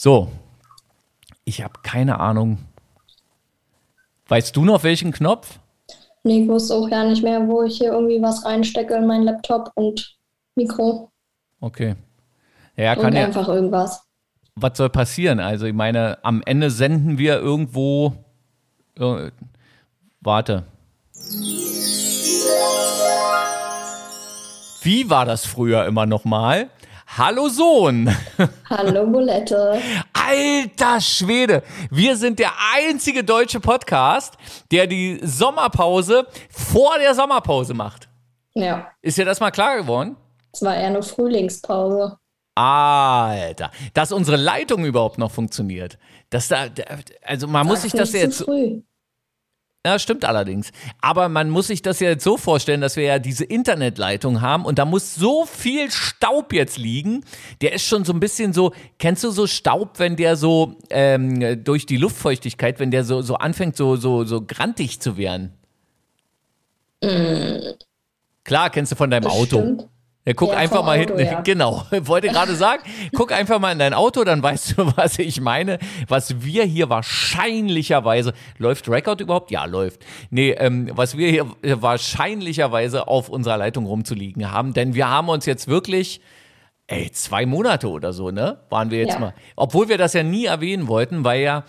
So, ich habe keine Ahnung. Weißt du noch welchen Knopf? Nee, ich wusste auch gar nicht mehr, wo ich hier irgendwie was reinstecke in meinen Laptop und Mikro. Okay. Ja, kann und ja. einfach irgendwas. Was soll passieren? Also, ich meine, am Ende senden wir irgendwo. Äh, warte. Wie war das früher immer nochmal? Hallo Sohn. Hallo Bulette. Alter Schwede, wir sind der einzige deutsche Podcast, der die Sommerpause vor der Sommerpause macht. Ja, Ist dir das mal klar geworden? es war eher eine Frühlingspause. Alter, dass unsere Leitung überhaupt noch funktioniert. Dass da, also man muss sich das jetzt früh. Ja, stimmt allerdings. Aber man muss sich das ja jetzt so vorstellen, dass wir ja diese Internetleitung haben und da muss so viel Staub jetzt liegen. Der ist schon so ein bisschen so, kennst du so Staub, wenn der so ähm, durch die Luftfeuchtigkeit, wenn der so, so anfängt, so, so, so grantig zu werden? Klar, kennst du von deinem Auto. Bestimmt. Ja, guck Ja, einfach mal Auto, hinten. ja. Genau, wollte gerade sagen, guck einfach mal in dein Auto, dann weißt du, was ich meine. Was wir hier wahrscheinlicherweise, läuft Record überhaupt? Ja, läuft. Nee, ähm, was wir hier wahrscheinlicherweise auf unserer Leitung rumzuliegen haben, denn wir haben uns jetzt wirklich, ey, zwei Monate oder so, ne? Waren wir jetzt Ja. mal. Obwohl wir das ja nie erwähnen wollten, weil ja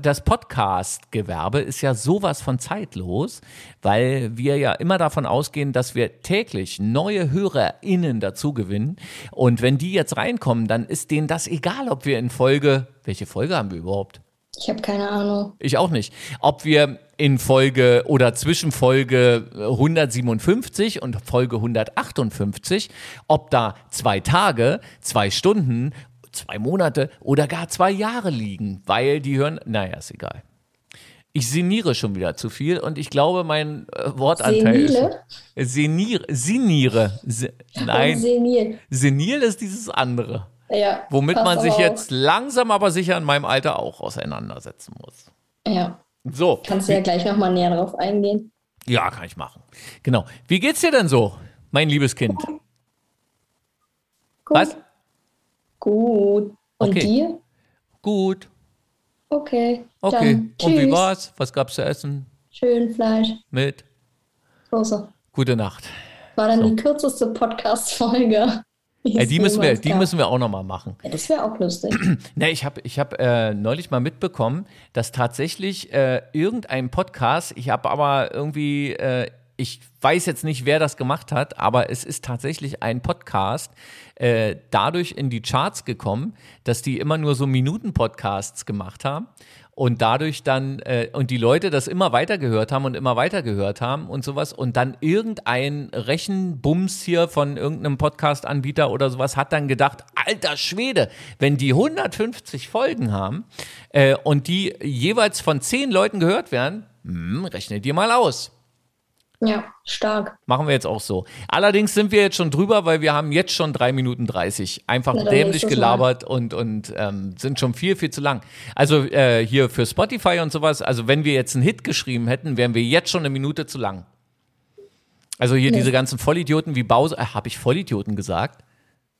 das Podcast-Gewerbe ist ja sowas von zeitlos, weil wir ja immer davon ausgehen, dass wir täglich neue HörerInnen dazu gewinnen. Und wenn die jetzt reinkommen, dann ist denen das egal, ob wir in Folge, welche Folge haben wir überhaupt? Ich habe keine Ahnung. Ich auch nicht. Ob wir in Folge oder zwischen Folge 157 und Folge 158, ob da zwei Tage, zwei Stunden, zwei Monate oder gar zwei Jahre liegen, weil die hören, naja, ist egal. Ich seniere schon wieder zu viel und ich glaube, mein äh, Wortanteil Senile? ist. Seniere, seniere. Se, nein, senil. senil ist dieses andere. Ja. Womit man sich auf. jetzt langsam aber sicher in meinem Alter auch auseinandersetzen muss. Ja. So. Kannst du ja gleich nochmal näher drauf eingehen. Ja, kann ich machen. Genau. Wie geht's dir denn so, mein liebes Kind? Gut. Was? Gut. Und Okay. dir? Gut. Okay. Okay. Dann Und wie war's? Was gab's zu essen? Schön Fleisch. Mit? Soße. Gute Nacht. War dann So. die kürzeste Podcast-Folge. Äh, die müssen wir, die müssen wir auch nochmal machen. Ja, das wäre auch lustig. Ne, ich habe ich hab, äh, neulich mal mitbekommen, dass tatsächlich äh, irgendein Podcast, ich habe aber irgendwie, äh, ich weiß jetzt nicht, wer das gemacht hat, aber es ist tatsächlich ein Podcast äh, dadurch in die Charts gekommen, dass die immer nur so Minuten-Podcasts gemacht haben und dadurch dann äh, und die Leute das immer weiter gehört haben und immer weiter gehört haben und sowas und dann irgendein Rechenbums hier von irgendeinem Podcast-Anbieter oder sowas hat dann gedacht, alter Schwede, wenn die 150 Folgen haben äh, und die jeweils von 10 Leuten gehört werden, hm, rechne dir mal aus. Ja, stark. Machen wir jetzt auch so. Allerdings sind wir jetzt schon drüber, weil wir haben jetzt schon drei Minuten 30. Einfach Na, dämlich gelabert und, und ähm, sind schon viel, viel zu lang. Also äh, hier für Spotify und sowas, also wenn wir jetzt einen Hit geschrieben hätten, wären wir jetzt schon eine Minute zu lang. Also hier Nee. diese ganzen Vollidioten wie Bowser, äh, habe ich Vollidioten gesagt?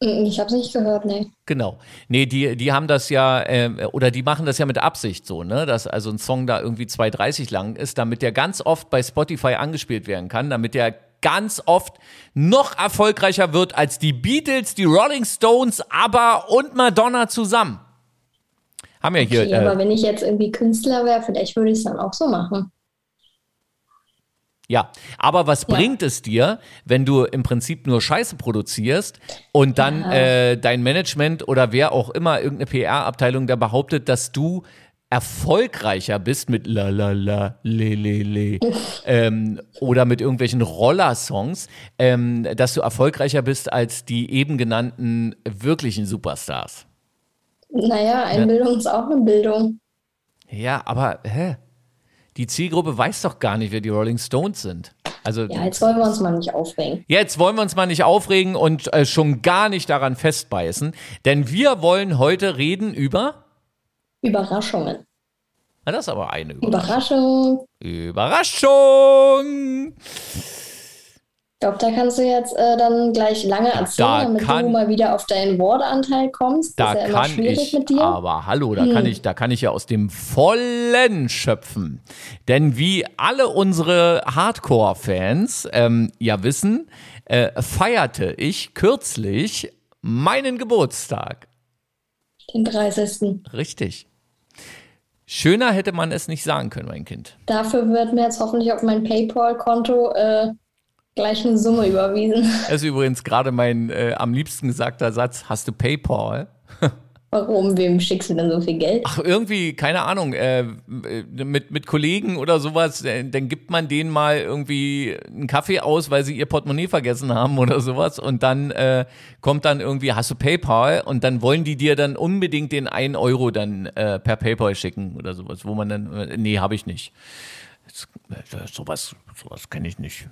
Ich habe es nicht gehört, nee. Genau. Nee, die, die haben das ja, ähm, oder die machen das ja mit Absicht so, ne? Dass also ein Song da irgendwie 2,30 lang ist, damit der ganz oft bei Spotify angespielt werden kann, damit der ganz oft noch erfolgreicher wird als die Beatles, die Rolling Stones, ABBA und Madonna zusammen. Haben ja hier. Okay, aber äh, wenn ich jetzt irgendwie Künstler wäre, vielleicht würde ich es dann auch so machen. Ja, aber was Ja. bringt es dir, wenn du im Prinzip nur Scheiße produzierst und dann Ja. äh, dein Management oder wer auch immer, irgendeine PR-Abteilung da behauptet, dass du erfolgreicher bist mit la la la le le le ähm, oder mit irgendwelchen Roller-Songs, ähm, dass du erfolgreicher bist als die eben genannten wirklichen Superstars. Naja, Einbildung ist auch eine Bildung. Ja, aber hä? Die Zielgruppe weiß doch gar nicht, wer die Rolling Stones sind. Also Ja, jetzt wollen wir uns mal nicht aufregen. Jetzt wollen wir uns mal nicht aufregen und äh, schon gar nicht daran festbeißen, denn wir wollen heute reden über. Überraschungen. Na, das ist aber eine Überraschung. Überraschung. Überraschung! Glaube, da kannst du jetzt äh, dann gleich lange erzählen, Da damit kann- du mal wieder auf deinen Wortanteil kommst. Da das ist ja immer kann schwierig ich, mit dir. aber hallo, da kann ich, da kann ich ja aus dem Vollen schöpfen. Denn wie alle unsere Hardcore-Fans ähm, ja wissen, äh, feierte ich kürzlich meinen Geburtstag. Den 30. Richtig. Schöner hätte man es nicht sagen können, mein Kind. Dafür wird mir jetzt hoffentlich auf mein PayPal-Konto äh, gleich eine Summe überwiesen. Das ist übrigens gerade mein äh, am liebsten gesagter Satz. Hast du PayPal? Warum? Wem schickst du denn so viel Geld? Ach, irgendwie, keine Ahnung, äh, äh, mit, mit Kollegen oder sowas, äh, dann gibt man denen mal irgendwie einen Kaffee aus, weil sie ihr Portemonnaie vergessen haben oder sowas und dann äh, kommt dann irgendwie, hast du PayPal und dann wollen die dir dann unbedingt den 1 Euro dann äh, per PayPal schicken oder sowas, wo man dann, äh, nee, habe ich nicht. Das, sowas sowas kenne ich nicht.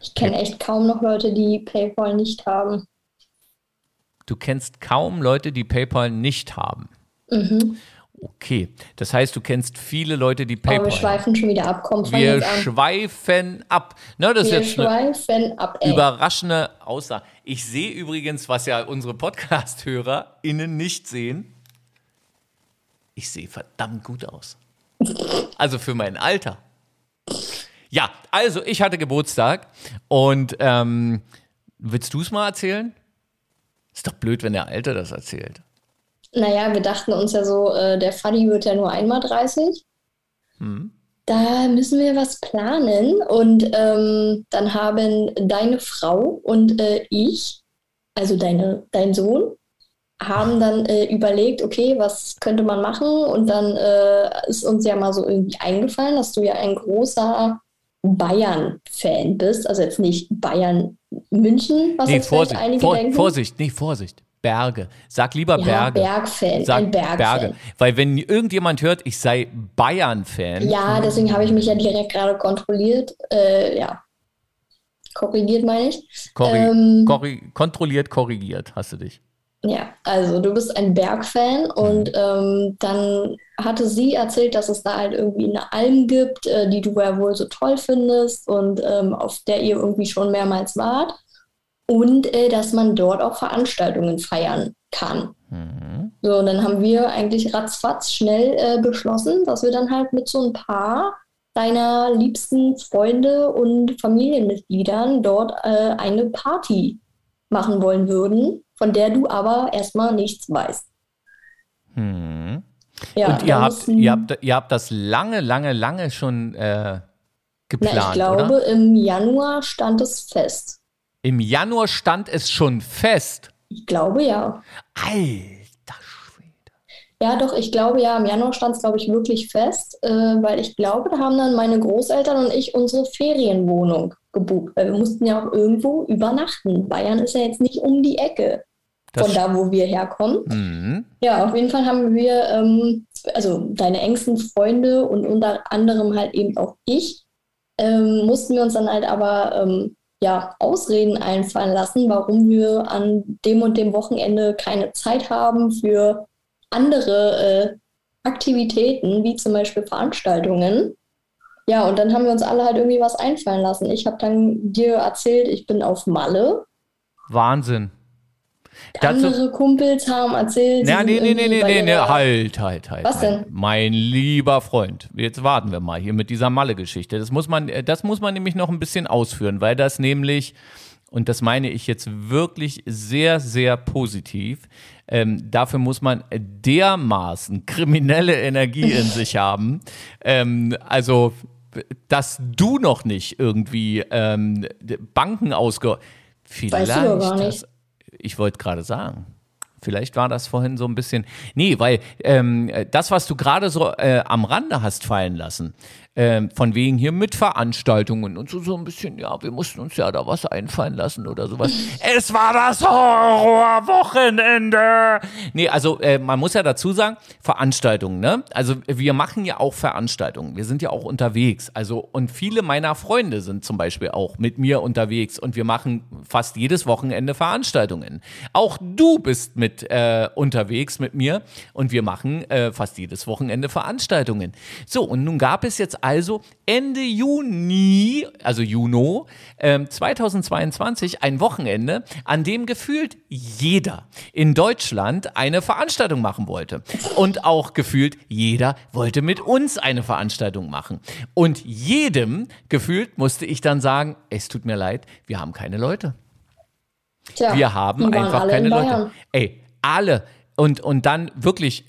Ich kenne echt kaum noch Leute, die PayPal nicht haben. Du kennst kaum Leute, die PayPal nicht haben. Mhm. Okay, das heißt, du kennst viele Leute, die Aber PayPal wir haben. schweifen schon wieder ab. Komm, Wir jetzt schweifen ab. Na, das ist Wir jetzt eine schweifen ab, ey. überraschende Aussage. Ich sehe übrigens, was ja unsere Podcast-HörerInnen nicht sehen. Ich sehe verdammt gut aus. Also für mein Alter. Ja, also ich hatte Geburtstag und ähm, willst du es mal erzählen? Ist doch blöd, wenn der Alte das erzählt. Naja, wir dachten uns ja so, äh, der Faddy wird ja nur einmal 30. Hm. Da müssen wir was planen. Und ähm, dann haben deine Frau und äh, ich, also deine, dein Sohn, haben dann äh, überlegt, okay, was könnte man machen? Und dann äh, ist uns ja mal so irgendwie eingefallen, dass du ja ein großer Bayern-Fan bist. Also jetzt nicht Bayern München, was Nee, jetzt vielleicht Vorsicht, einige Vor, denken. Vorsicht, nee, Vorsicht. Berge. Sag lieber Ja, Berge. Bergfan, Sag ein Bergfan. Berge. Weil wenn irgendjemand hört, ich sei Bayern-Fan, Ja, deswegen habe ich mich ja direkt gerade kontrolliert. Äh, ja. Korrigiert meine ich. korri ähm, korri kontrolliert, korrigiert, hast du dich. Ja, also du bist ein Bergfan und ähm, dann hatte sie erzählt, dass es da halt irgendwie eine Alm gibt, äh, die du ja wohl so toll findest und ähm, auf der ihr irgendwie schon mehrmals wart. Und äh, dass man dort auch Veranstaltungen feiern kann. Mhm. So, und dann haben wir eigentlich ratzfatz schnell äh, beschlossen, dass wir dann halt mit so ein paar deiner liebsten Freunde und Familienmitgliedern dort äh, eine Party machen wollen würden, von der du aber erstmal nichts weißt. Mhm. Ja, Und ihr habt, ihr, habt, ihr habt das lange, lange, lange schon äh, geplant, na, ich glaube, oder? im Januar stand es fest. Im Januar stand es schon fest. Ich glaube ja. Alter Schwede. Ja, doch, ich glaube ja, im Januar stand es, glaube ich, wirklich fest, äh, weil ich glaube, da haben dann meine Großeltern und ich unsere Ferienwohnung gebucht, weil wir mussten ja auch irgendwo übernachten. Bayern ist ja jetzt nicht um die Ecke Das von da, wo wir herkommen. Mhm. Ja, auf jeden Fall haben wir, ähm, also deine engsten Freunde und unter anderem halt eben auch ich, ähm, mussten wir uns dann halt aber ähm, ja, Ausreden einfallen lassen, warum wir an dem und dem Wochenende keine Zeit haben für andere äh, Aktivitäten, wie zum Beispiel Veranstaltungen. Ja, und dann haben wir uns alle halt irgendwie was einfallen lassen. Ich habe dann dir erzählt, ich bin auf Malle. Wahnsinn. Dazu, Andere Kumpels haben erzählt, sie na, nee, nee, nee, irgendwie nee, bei nee, halt, halt, halt. Was halt. denn? Mein lieber Freund, jetzt warten wir mal hier mit dieser Malle-Geschichte. Das muss man, äh, das muss man nämlich noch ein bisschen ausführen, weil das nämlich, und das meine ich jetzt wirklich sehr, sehr positiv, ähm, dafür muss man dermaßen kriminelle Energie in sich haben. Ähm, also, dass du noch nicht irgendwie ähm, Banken ausge... Vielleicht Weißt du gar nicht. hast- ich wollte gerade sagen. Vielleicht war das vorhin so ein bisschen. Nee, weil ähm, das, was du gerade so äh, am Rande hast fallen lassen, ähm, von wegen hier mit Veranstaltungen und so, so ein bisschen, ja, wir mussten uns ja da was einfallen lassen oder sowas. es war das Horrorwochenende! Nee, also äh, man muss ja dazu sagen, Veranstaltungen, ne? Also wir machen ja auch Veranstaltungen. Wir sind ja auch unterwegs. Also, und viele meiner Freunde sind zum Beispiel auch mit mir unterwegs und wir machen fast jedes Wochenende Veranstaltungen. Auch du bist mit äh, unterwegs mit mir und wir machen äh, fast jedes Wochenende Veranstaltungen. So, und nun gab es jetzt also Ende Juni, also Juno, ähm, 2022 ein Wochenende, an dem gefühlt jeder in Deutschland eine Veranstaltung machen wollte. Und auch gefühlt jeder wollte mit uns eine Veranstaltung machen. Und jedem gefühlt musste ich dann sagen, es tut mir leid, wir haben keine Leute. Tja, wir haben einfach keine Leute. Ey, alle. Und, und dann wirklich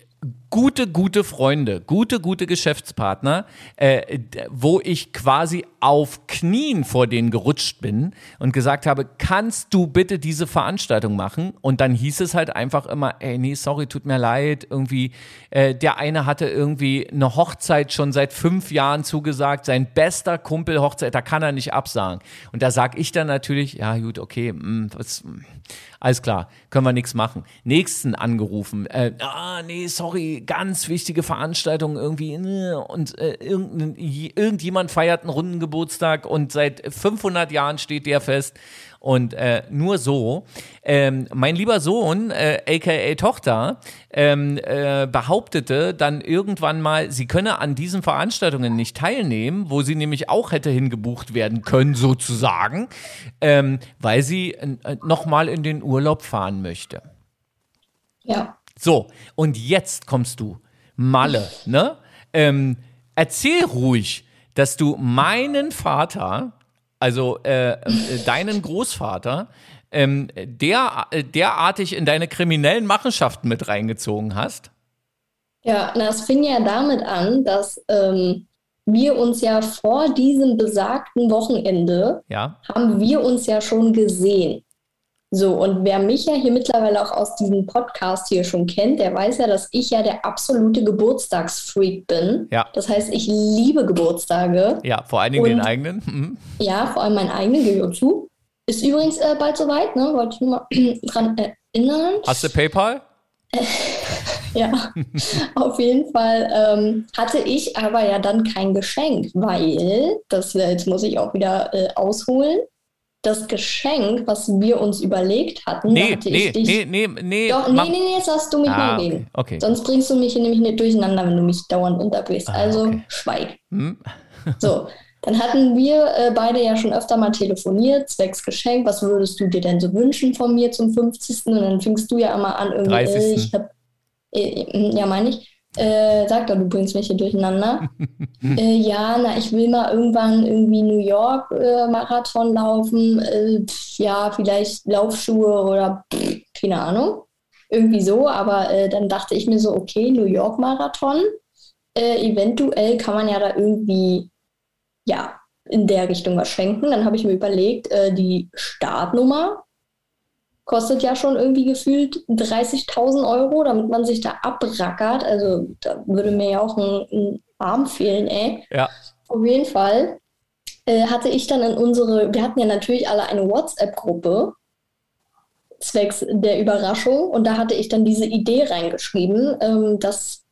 gute, gute Freunde, gute, gute Geschäftspartner, äh, wo ich quasi auf Knien vor denen gerutscht bin und gesagt habe, kannst du bitte diese Veranstaltung machen? Und dann hieß es halt einfach immer, ey, nee, sorry, tut mir leid, irgendwie, äh, der eine hatte irgendwie eine Hochzeit schon seit fünf Jahren zugesagt, sein bester Kumpel Hochzeit, da kann er nicht absagen. Und da sag ich dann natürlich, ja gut, okay, mh, mm, was, alles klar, können wir nichts machen. Nächsten angerufen, äh, ah, nee, sorry, ganz wichtige Veranstaltung irgendwie äh, und äh, irgendjemand feiert einen runden Geburtstag und seit 500 Jahren steht der fest. Und äh, nur so. Ähm, mein lieber Sohn, äh, aka Tochter, ähm, äh, behauptete dann irgendwann mal, sie könne an diesen Veranstaltungen nicht teilnehmen, wo sie nämlich auch hätte hingebucht werden können, sozusagen, ähm, weil sie äh, nochmal in den Urlaub fahren möchte. Ja. So, und jetzt kommst du, Malle, ne? Ähm, erzähl ruhig, dass du meinen Vater, also äh, äh, deinen Großvater, ähm, der, äh, derartig in deine kriminellen Machenschaften mit reingezogen hast? Ja, na, es fing ja damit an, dass ähm, wir uns ja vor diesem besagten Wochenende ja. haben wir uns ja schon gesehen. So, und wer mich ja hier mittlerweile auch aus diesem Podcast hier schon kennt, der weiß ja, dass ich ja der absolute Geburtstagsfreak bin. Ja. Das heißt, ich liebe Geburtstage. Ja, vor allen Dingen und, den eigenen. Mhm. Ja, vor allem meinen eigenen, gebe ich zu. Ist übrigens äh, bald soweit, ne? Wollte ich nur mal dran erinnern. Hast du PayPal? ja, auf jeden Fall ähm, hatte ich aber ja dann kein Geschenk, weil, das jetzt muss ich auch wieder äh, ausholen, das Geschenk, was wir uns überlegt hatten, nee, hatte nee, ich dich. Nee, nee, nee. Doch, nee, nee, nee, jetzt hast du mich ah, mal reden. Okay, okay. Sonst bringst du mich nämlich nicht durcheinander, wenn du mich dauernd unterbrichst. Ah, also okay. schweig. Hm. so, dann hatten wir äh, beide ja schon öfter mal telefoniert, zwecks Geschenk. Was würdest du dir denn so wünschen von mir zum 50. Und dann fingst du ja immer an, irgendwie, 30. Äh, ich hab, äh, ja, meine ich äh, sag doch, du bringst mich hier durcheinander. äh, ja, na, ich will mal irgendwann irgendwie New York äh, Marathon laufen. Äh, ja, vielleicht Laufschuhe oder pff, keine Ahnung. Irgendwie so, aber äh, dann dachte ich mir so, okay, New York Marathon. Äh, eventuell kann man ja da irgendwie, ja, in der Richtung was schenken. Dann habe ich mir überlegt, die Startnummer kostet ja schon irgendwie gefühlt 30.000 Euro, damit man sich da abrackert. Also da würde mir ja auch ein, ein Arm fehlen, ey. Ja. Auf jeden Fall äh, hatte ich dann in unsere, wir hatten ja natürlich alle eine WhatsApp-Gruppe zwecks der Überraschung und da hatte ich dann diese Idee reingeschrieben, ähm, dass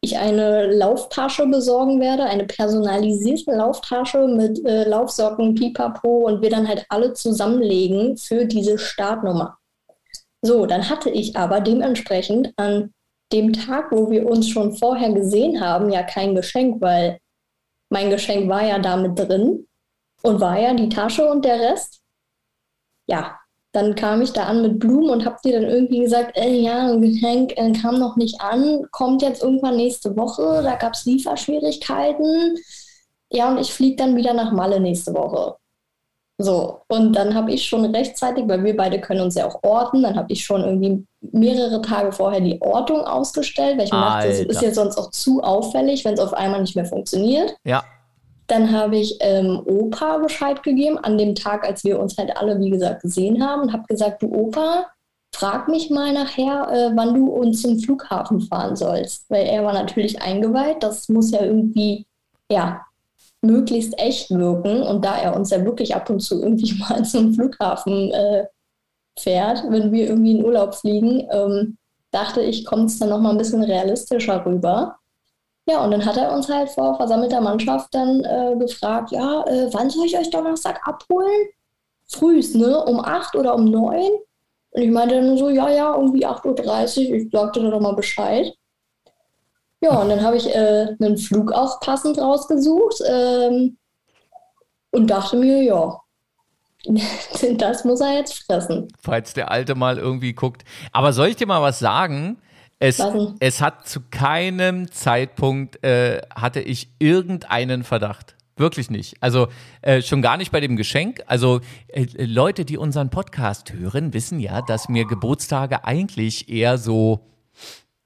ich eine Lauftasche besorgen werde, eine personalisierte Lauftasche mit äh, Laufsocken, Pipapo und wir dann halt alle zusammenlegen für diese Startnummer. So, dann hatte ich aber dementsprechend an dem Tag, wo wir uns schon vorher gesehen haben, ja kein Geschenk, weil mein Geschenk war ja damit drin und war ja die Tasche und der Rest. Ja, dann kam ich da an mit Blumen und habe dir dann irgendwie gesagt, ey, ja, ein Geschenk äh, kam noch nicht an, kommt jetzt irgendwann nächste Woche, da gab es Lieferschwierigkeiten. Ja, und ich fliege dann wieder nach Malle nächste Woche. So, und dann habe ich schon rechtzeitig, weil wir beide können uns ja auch orten, dann habe ich schon irgendwie mehrere Tage vorher die Ortung ausgestellt, weil ich mir dachte, das ist ja sonst auch zu auffällig, wenn es auf einmal nicht mehr funktioniert. Ja. Dann habe ich ähm, Opa Bescheid gegeben, an dem Tag, als wir uns halt alle, wie gesagt, gesehen haben und habe gesagt, du Opa, frag mich mal nachher, äh, wann du uns zum Flughafen fahren sollst. Weil er war natürlich eingeweiht, das muss ja irgendwie, ja, möglichst echt wirken. Und da er uns ja wirklich ab und zu irgendwie mal zum Flughafen äh, fährt, wenn wir irgendwie in Urlaub fliegen, ähm, dachte ich, kommt es dann nochmal ein bisschen realistischer rüber. Ja, und dann hat er uns halt vor versammelter Mannschaft dann äh, gefragt, ja, äh, wann soll ich euch Donnerstag abholen? Frühs, ne? Um acht oder um neun? Und ich meinte dann so, ja, ja, irgendwie 8.30 Uhr. Ich sagte dann nochmal Bescheid. Ja, und dann habe ich äh, einen Flug auch passend rausgesucht ähm, und dachte mir, ja, das muss er jetzt fressen. Falls der Alte mal irgendwie guckt. Aber soll ich dir mal was sagen? Es, es hat zu keinem Zeitpunkt äh, hatte ich irgendeinen Verdacht. Wirklich nicht. Also äh, schon gar nicht bei dem Geschenk. Also äh, Leute, die unseren Podcast hören, wissen ja, dass mir Geburtstage eigentlich eher so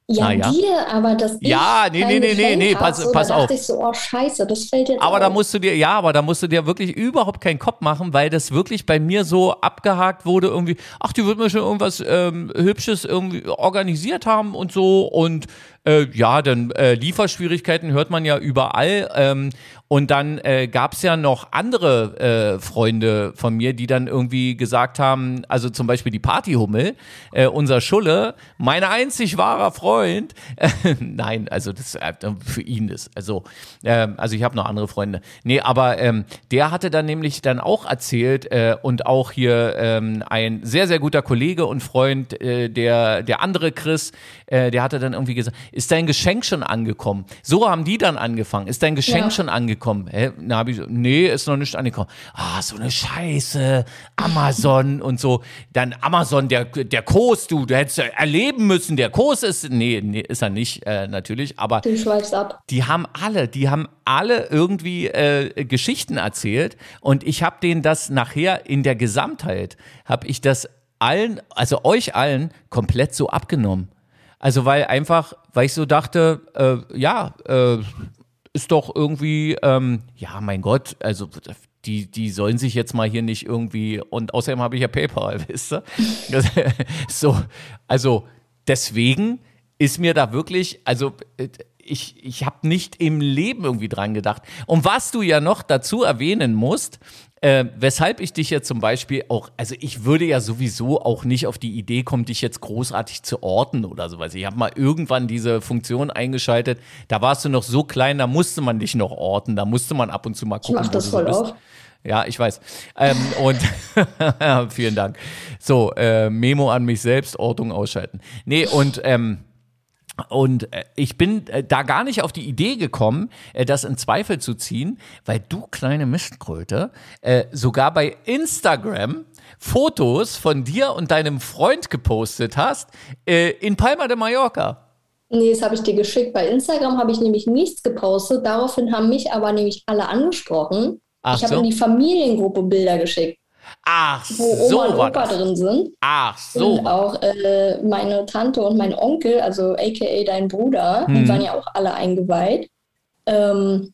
ja, naja. dir, aber das Ja, nee, nee, nee, nee, nee, pass, so, pass da auf. ich so, oh Scheiße, das fällt jetzt Aber auf. da musst du dir, ja, aber da musst du dir wirklich überhaupt keinen Kopf machen, weil das wirklich bei mir so abgehakt wurde, irgendwie, ach, die wird mir schon irgendwas ähm, Hübsches irgendwie organisiert haben und so und äh, ja, dann äh, Lieferschwierigkeiten hört man ja überall. Ähm, und dann äh, gab es ja noch andere äh, Freunde von mir, die dann irgendwie gesagt haben, also zum Beispiel die Partyhummel, äh, unser Schulle, mein einzig wahrer Freund. Nein, also das äh, für ihn ist. Also, äh, also ich habe noch andere Freunde. Nee, aber ähm, der hatte dann nämlich dann auch erzählt äh, und auch hier ähm, ein sehr, sehr guter Kollege und Freund, der, der andere Chris, der hatte dann irgendwie gesagt, ist dein Geschenk schon angekommen? So haben die dann angefangen. Ist dein Geschenk ja. schon angekommen? Hä? Na, hab ich so, nee, ist noch nicht angekommen. Ah, so eine Scheiße. Amazon und so. Dann Amazon, der, der Kurs, du, du hättest erleben müssen, der Kurs ist, nee, nee ist er nicht, äh, natürlich, aber. Du schweifst ab. Die haben alle, die haben alle irgendwie äh, Geschichten erzählt und ich habe denen das nachher in der Gesamtheit, habe ich das allen, also euch allen, komplett so abgenommen. Also weil einfach, weil ich so dachte, äh, ja, äh, ist doch irgendwie, ähm, ja, mein Gott, also die, die sollen sich jetzt mal hier nicht irgendwie, und außerdem habe ich ja PayPal, wisst ihr? so, also deswegen ist mir da wirklich, also äh, ich, ich habe nicht im Leben irgendwie dran gedacht. Und was du ja noch dazu erwähnen musst, äh, weshalb ich dich jetzt zum Beispiel auch, also ich würde ja sowieso auch nicht auf die Idee kommen, dich jetzt großartig zu orten oder sowas. Ich habe mal irgendwann diese Funktion eingeschaltet, da warst du noch so klein, da musste man dich noch orten, da musste man ab und zu mal gucken. Ich mach das voll auf. Ja, ich weiß. Ähm, und vielen Dank. So, äh, Memo an mich selbst, Ortung ausschalten. Nee, und ähm, und äh, ich bin äh, da gar nicht auf die Idee gekommen, äh, das in Zweifel zu ziehen, weil du kleine Mistkröte sogar bei Instagram Fotos von dir und deinem Freund gepostet hast in Palma de Mallorca. Nee, das habe ich dir geschickt. Bei Instagram habe ich nämlich nichts gepostet. Daraufhin haben mich aber nämlich alle angesprochen. Ach ich habe so? in die Familiengruppe Bilder geschickt. Ach, wo so Oma und Opa drin sind. Ach so. Und auch äh, meine Tante und mein Onkel, also aka dein Bruder, hm. die waren ja auch alle eingeweiht. Ähm,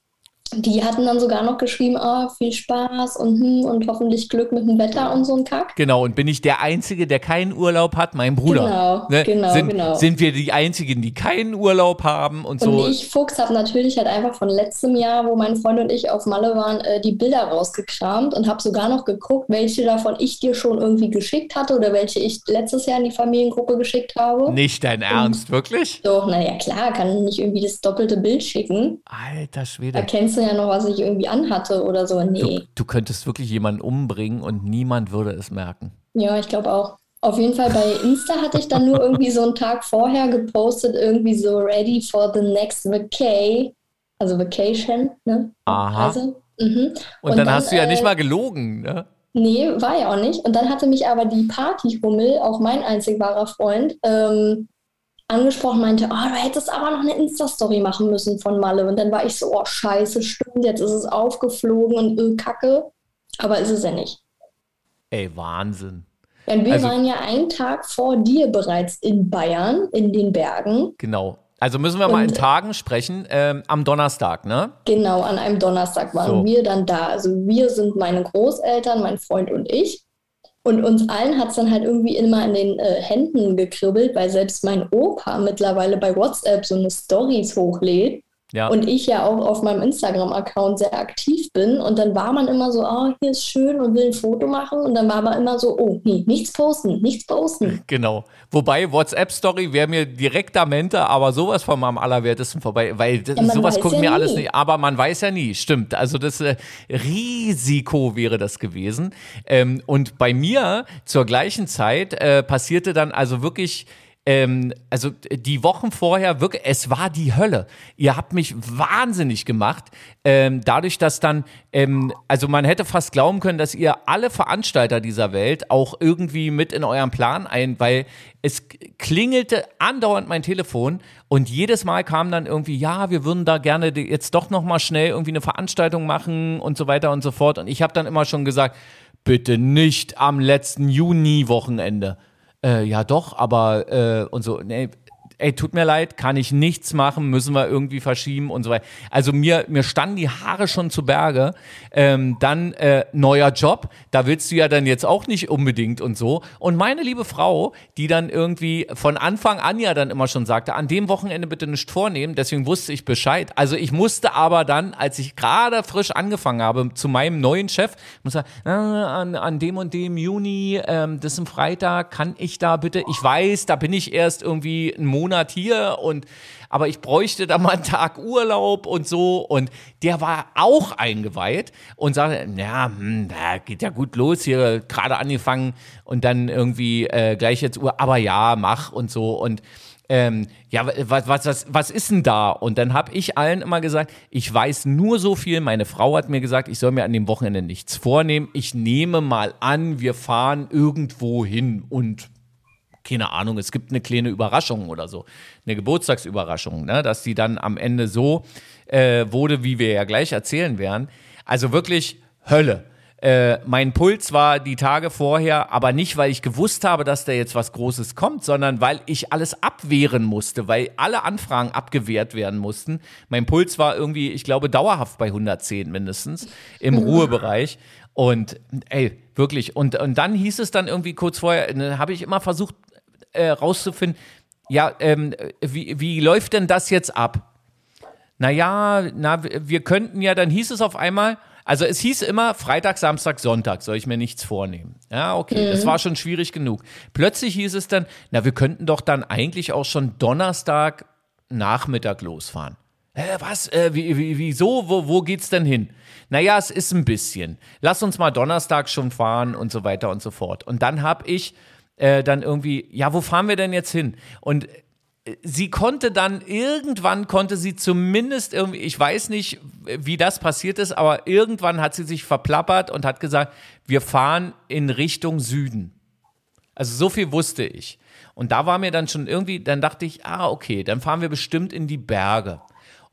die hatten dann sogar noch geschrieben, oh, viel Spaß und, hm, und hoffentlich Glück mit dem Wetter und so ein Kack. Genau, und bin ich der Einzige, der keinen Urlaub hat? Mein Bruder. Genau, ne? genau, sind, genau. Sind wir die Einzigen, die keinen Urlaub haben und, und so? Und ich, Fuchs, habe natürlich halt einfach von letztem Jahr, wo mein Freund und ich auf Malle waren, äh, die Bilder rausgekramt und habe sogar noch geguckt, welche davon ich dir schon irgendwie geschickt hatte oder welche ich letztes Jahr in die Familiengruppe geschickt habe. Nicht dein Ernst, und wirklich? Doch, naja, klar, kann nicht irgendwie das doppelte Bild schicken. Alter Schwede. Erkennst du ja noch, was ich irgendwie anhatte oder so. Nee. Du, du könntest wirklich jemanden umbringen und niemand würde es merken. Ja, ich glaube auch. Auf jeden Fall bei Insta hatte ich dann nur irgendwie so einen Tag vorher gepostet, irgendwie so ready for the next vacay. Also Vacation, ne? Aha. Also, mhm. und, und, dann, hast du ja äh, nicht mal gelogen, ne? Nee, war ja auch nicht. Und dann hatte mich aber die Partyhummel, auch mein einzig wahrer Freund, ähm, angesprochen, meinte, oh, du hättest aber noch eine Insta-Story machen müssen von Malle. Und dann war ich so, oh, scheiße, stimmt, jetzt ist es aufgeflogen und öh, kacke. Aber ist es ja nicht. Ey, Wahnsinn. Und wir also, waren ja einen Tag vor dir bereits in Bayern, in den Bergen. Genau. Also müssen wir und, mal in Tagen sprechen, ähm, am Donnerstag, ne? Genau, an einem Donnerstag waren so. wir dann da. Also wir sind meine Großeltern, mein Freund und ich. Und uns allen hat es dann halt irgendwie immer in den äh, Händen gekribbelt, weil selbst mein Opa mittlerweile bei WhatsApp so eine Stories hochlädt. Ja. Und ich ja auch auf meinem Instagram-Account sehr aktiv bin. Und dann war man immer so, oh, hier ist schön und will ein Foto machen. Und dann war man immer so, oh, nee, nichts posten, nichts posten. Genau. Wobei WhatsApp-Story wäre mir direkt am Ende, aber sowas von am allerwertesten vorbei. Weil ja, sowas guckt ja mir alles nicht. Aber man weiß ja nie, stimmt. Also das äh, Risiko wäre das gewesen. Ähm, und bei mir zur gleichen Zeit äh, passierte dann also wirklich ähm, also die Wochen vorher wirklich, es war die Hölle. Ihr habt mich wahnsinnig gemacht. Ähm, dadurch, dass dann, ähm, also man hätte fast glauben können, dass ihr alle Veranstalter dieser Welt auch irgendwie mit in euren Plan ein, weil es klingelte andauernd mein Telefon und jedes Mal kam dann irgendwie, ja, wir würden da gerne jetzt doch noch mal schnell irgendwie eine Veranstaltung machen und so weiter und so fort. Und ich habe dann immer schon gesagt, bitte nicht am letzten Juni-Wochenende. Äh, ja, doch, aber äh, und so, nee, ey, tut mir leid, kann ich nichts machen, müssen wir irgendwie verschieben und so weiter. Also mir, mir standen die Haare schon zu Berge. Ähm, dann äh, neuer Job, da willst du ja dann jetzt auch nicht unbedingt und so. Und meine liebe Frau, die dann irgendwie von Anfang an ja dann immer schon sagte, an dem Wochenende bitte nicht vornehmen, deswegen wusste ich Bescheid. Also ich musste aber dann, als ich gerade frisch angefangen habe, zu meinem neuen Chef, muss sagen, äh, an, an dem und dem Juni, ähm, das ist ein Freitag, kann ich da bitte, ich weiß, da bin ich erst irgendwie einen Monat Monat hier und aber ich bräuchte da mal einen Tag Urlaub und so. Und der war auch eingeweiht und sagte, ja, hm, geht ja gut los hier, gerade angefangen und dann irgendwie äh, gleich jetzt Uhr, aber ja, mach und so. Und ähm, ja, was, was, was, was ist denn da? Und dann habe ich allen immer gesagt, ich weiß nur so viel. Meine Frau hat mir gesagt, ich soll mir an dem Wochenende nichts vornehmen. Ich nehme mal an, wir fahren irgendwo hin und keine Ahnung, es gibt eine kleine Überraschung oder so, eine Geburtstagsüberraschung, ne? dass die dann am Ende so äh, wurde, wie wir ja gleich erzählen werden. Also wirklich Hölle. Äh, mein Puls war die Tage vorher, aber nicht, weil ich gewusst habe, dass da jetzt was Großes kommt, sondern weil ich alles abwehren musste, weil alle Anfragen abgewehrt werden mussten. Mein Puls war irgendwie, ich glaube, dauerhaft bei 110 mindestens im Ruhebereich. Und ey, wirklich. Und, und dann hieß es dann irgendwie kurz vorher, ne, habe ich immer versucht, äh, rauszufinden, ja, ähm, wie, wie läuft denn das jetzt ab? Naja, na, wir könnten ja, dann hieß es auf einmal, also es hieß immer Freitag, Samstag, Sonntag soll ich mir nichts vornehmen. Ja, okay, mhm. das war schon schwierig genug. Plötzlich hieß es dann, na, wir könnten doch dann eigentlich auch schon Donnerstag Nachmittag losfahren. Hä, was? Äh, wie, wie, wieso? Wo, wo geht's denn hin? Naja, es ist ein bisschen. Lass uns mal Donnerstag schon fahren und so weiter und so fort. Und dann habe ich äh, dann irgendwie, ja, wo fahren wir denn jetzt hin? Und äh, sie konnte dann irgendwann konnte sie zumindest irgendwie, ich weiß nicht, wie das passiert ist, aber irgendwann hat sie sich verplappert und hat gesagt, wir fahren in Richtung Süden. Also so viel wusste ich. Und da war mir dann schon irgendwie, dann dachte ich, ah, okay, dann fahren wir bestimmt in die Berge.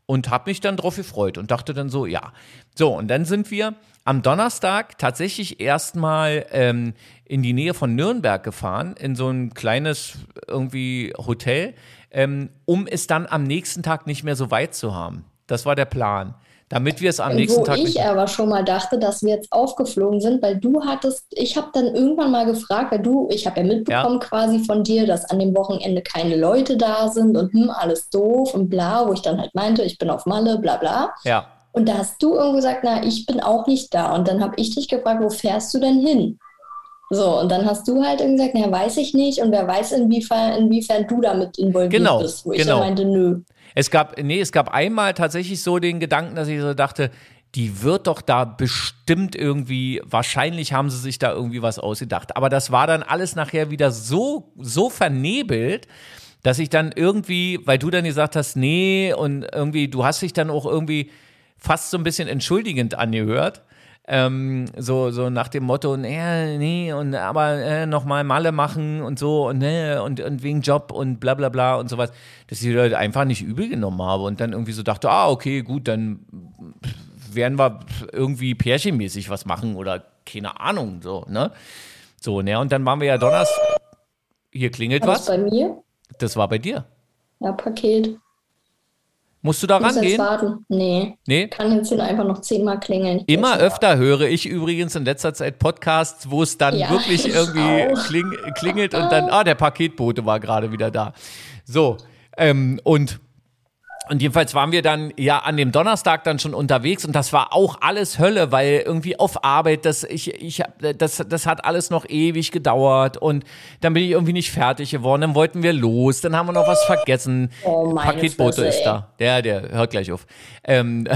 Und habe mich dann drauf gefreut und dachte dann so, ja. So, und dann sind wir am Donnerstag tatsächlich erstmal ähm, in die Nähe von Nürnberg gefahren, in so ein kleines irgendwie Hotel, ähm, um es dann am nächsten Tag nicht mehr so weit zu haben. Das war der Plan. Damit wir es am nächsten Wo Tag. Wo ich aber schon mal dachte, dass wir jetzt aufgeflogen sind, weil du hattest, ich habe dann irgendwann mal gefragt, weil du, ich habe ja mitbekommen ja. quasi von dir, dass an dem Wochenende keine Leute da sind und hm, alles doof und bla, wo ich dann halt meinte, ich bin auf Malle, bla bla. Ja. Und da hast du irgendwo gesagt, na, ich bin auch nicht da. Und dann habe ich dich gefragt, wo fährst du denn hin? So, und dann hast du halt gesagt, na, weiß ich nicht. Und wer weiß, inwiefern, inwiefern du damit involviert genau, bist. Wo genau. ich dann meinte, nö. Es gab, nee, es gab einmal tatsächlich so den Gedanken, dass ich so dachte, die wird doch da bestimmt irgendwie, wahrscheinlich haben sie sich da irgendwie was ausgedacht. Aber das war dann alles nachher wieder so, so vernebelt, dass ich dann irgendwie, weil du dann gesagt hast, nee, und irgendwie, du hast dich dann auch irgendwie fast so ein bisschen entschuldigend angehört. Ähm, so, so nach dem Motto, nee, nee, und aber äh, nochmal Malle machen und so und ne, und, und wegen Job und bla bla bla und sowas, dass ich halt einfach nicht übel genommen habe und dann irgendwie so dachte, ah, okay, gut, dann werden wir irgendwie pärchenmäßig was machen oder keine Ahnung, so, ne? So, ne, und dann waren wir ja Donnerstag. Hier klingelt war was. Das bei mir? Das war bei dir. Ja, Paket. Musst du da Muss rangehen? jetzt warten. Nee. Nee? Kann jetzt hier einfach noch zehnmal klingeln. Ich Immer öfter höre ich übrigens in letzter Zeit Podcasts, wo es dann Ja, wirklich ich irgendwie kling, klingelt und dann, ah, der Paketbote war gerade wieder da. So, ähm, und Und jedenfalls waren wir dann ja an dem Donnerstag dann schon unterwegs und das war auch alles Hölle, weil irgendwie auf Arbeit, das, ich, ich, das, das hat alles noch ewig gedauert und dann bin ich irgendwie nicht fertig geworden. Dann wollten wir los, dann haben wir noch was vergessen. Oh, Paketbote Fresse, ist da. Der, der hört gleich auf. Ähm,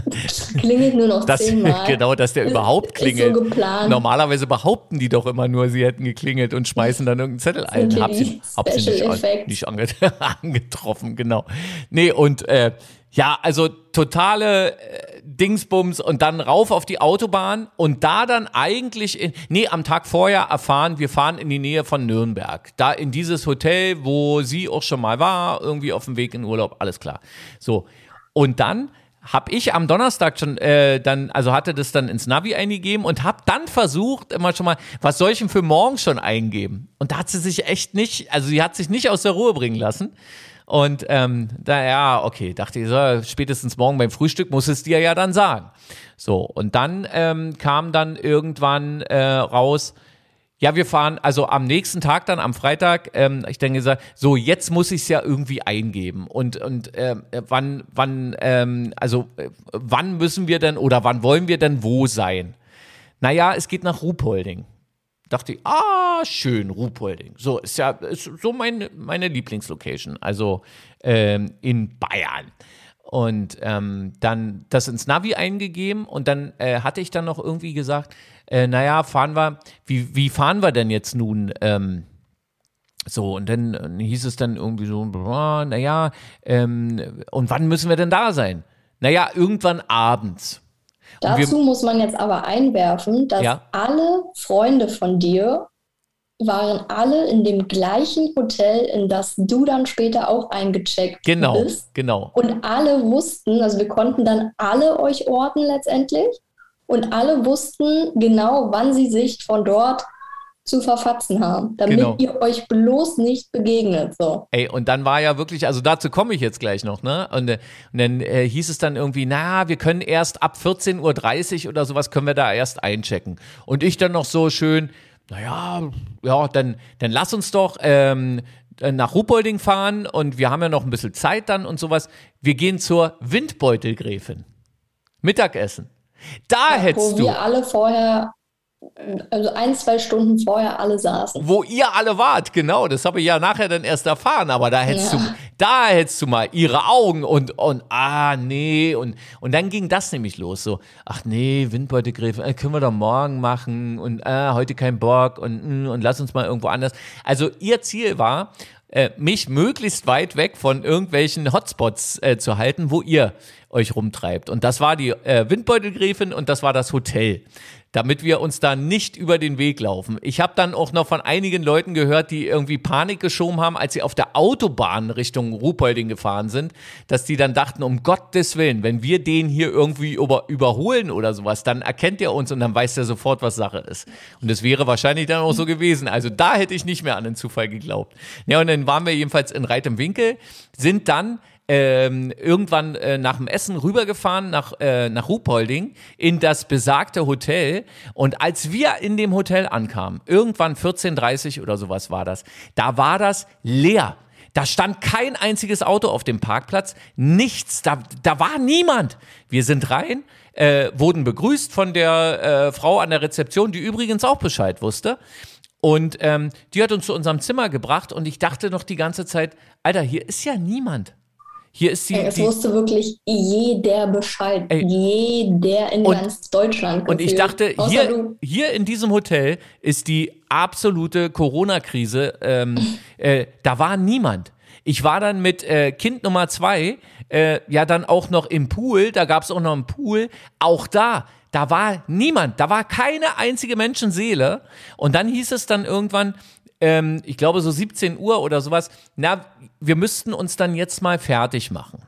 Klingelt nur noch das, zehnmal. genau, dass der überhaupt so klingelt. geplant. Normalerweise behaupten die doch immer nur, sie hätten geklingelt und schmeißen dann irgendeinen Zettel ein. Hab sie, hab sie nicht, an, nicht ange angetroffen, genau. Nee, und äh, ja, also totale äh, Dingsbums und dann rauf auf die Autobahn und da dann eigentlich, in, nee, am Tag vorher erfahren, wir fahren in die Nähe von Nürnberg. Da in dieses Hotel, wo sie auch schon mal war, irgendwie auf dem Weg in Urlaub, alles klar. So. Und dann habe ich am Donnerstag schon äh, dann, also hatte das dann ins Navi eingegeben und habe dann versucht, immer schon mal, was soll ich denn für morgen schon eingeben? Und da hat sie sich echt nicht, also sie hat sich nicht aus der Ruhe bringen lassen. Und ähm, da, ja, okay, dachte ich, so, spätestens morgen beim Frühstück muss es dir ja dann sagen. So, und dann ähm, kam dann irgendwann äh, raus, ja, wir fahren, also am nächsten Tag dann, am Freitag, ähm, ich dann gesagt, so, jetzt muss ich es ja irgendwie eingeben. Und, und äh, wann, wann, ähm, also äh, wann müssen wir denn oder wann wollen wir denn wo sein? Naja, es geht nach Ruhpolding. Dachte ich, ah, schön, Ruhpolding. So, ist ja ist so mein, meine Lieblingslocation, also ähm, in Bayern. Und ähm, dann das ins Navi eingegeben und dann äh, hatte ich dann noch irgendwie gesagt, äh, naja, fahren wir, wie, wie fahren wir denn jetzt nun? Ähm, so, und dann äh, hieß es dann irgendwie so, naja, ähm, und wann müssen wir denn da sein? Naja, irgendwann abends. Wir- Dazu muss man jetzt aber einwerfen, dass Ja. alle Freunde von dir waren alle in dem gleichen Hotel, in das du dann später auch eingecheckt Genau, bist. genau. Und alle wussten, also wir konnten dann alle euch orten letztendlich. Und alle wussten genau, wann sie sich von dort zu verfatzen haben, damit Genau. ihr euch bloß nicht begegnet. So. Ey, und dann war ja wirklich, also dazu komme ich jetzt gleich noch, ne? Und, äh, und dann äh, hieß es dann irgendwie, na, wir können erst ab 14.30 Uhr oder sowas können wir da erst einchecken. Und ich dann noch so schön, naja, ja, dann, dann lass uns doch ähm, nach Ruhpolding fahren und wir haben ja noch ein bisschen Zeit dann und sowas. Wir gehen zur Windbeutelgräfin. Mittagessen. Da hättest Wo du. wir alle vorher, also ein, zwei Stunden vorher alle saßen. wo ihr alle wart, genau, das habe ich ja nachher dann erst erfahren, aber da hättest Ja. du, da hättest du mal ihre Augen und, und, ah, nee, und, und dann ging das nämlich los, so, ach nee, Windbeutegriff, äh, können wir doch morgen machen und, ah, heute kein Bock und, mm, und lass uns mal irgendwo anders. Also ihr Ziel war, äh, mich möglichst weit weg von irgendwelchen Hotspots äh, zu halten, wo ihr euch rumtreibt. Und das war die äh, Windbeutelgräfin und das war das Hotel damit wir uns da nicht über den Weg laufen. Ich habe dann auch noch von einigen Leuten gehört, die irgendwie Panik geschoben haben, als sie auf der Autobahn Richtung Ruhpolding gefahren sind, dass die dann dachten, um Gottes Willen, wenn wir den hier irgendwie über, überholen oder sowas, dann erkennt er uns und dann weiß er sofort, was Sache ist. Und das wäre wahrscheinlich dann auch so gewesen. Also da hätte ich nicht mehr an den Zufall geglaubt. Ja, und dann waren wir jedenfalls in Reit im Winkel, sind dann ähm, irgendwann äh, nach dem Essen rübergefahren nach, äh, nach Ruhpolding in das besagte Hotel. Und als wir in dem Hotel ankamen, irgendwann 14.30 oder sowas war das, da war das leer. Da stand kein einziges Auto auf dem Parkplatz, nichts, da, da war niemand. Wir sind rein, äh, wurden begrüßt von der äh, Frau an der Rezeption, die übrigens auch Bescheid wusste. Und ähm, die hat uns zu unserem Zimmer gebracht und ich dachte noch die ganze Zeit, Alter, hier ist ja niemand. Hier ist die, Es die wusste wirklich jeder Bescheid. Ey. Jeder in Und- ganz Deutschland. und ich gefühlt. dachte, Außer hier, du. hier in diesem Hotel ist die absolute Corona-Krise. Ähm, äh, da war niemand. Ich war dann mit äh, Kind Nummer zwei, äh, ja dann auch noch im Pool, da gab es auch noch einen Pool, auch da. Da war niemand, da war keine einzige Menschenseele. Und dann hieß es dann irgendwann, ähm, ich glaube so 17 Uhr oder sowas, na, wir müssten uns dann jetzt mal fertig machen.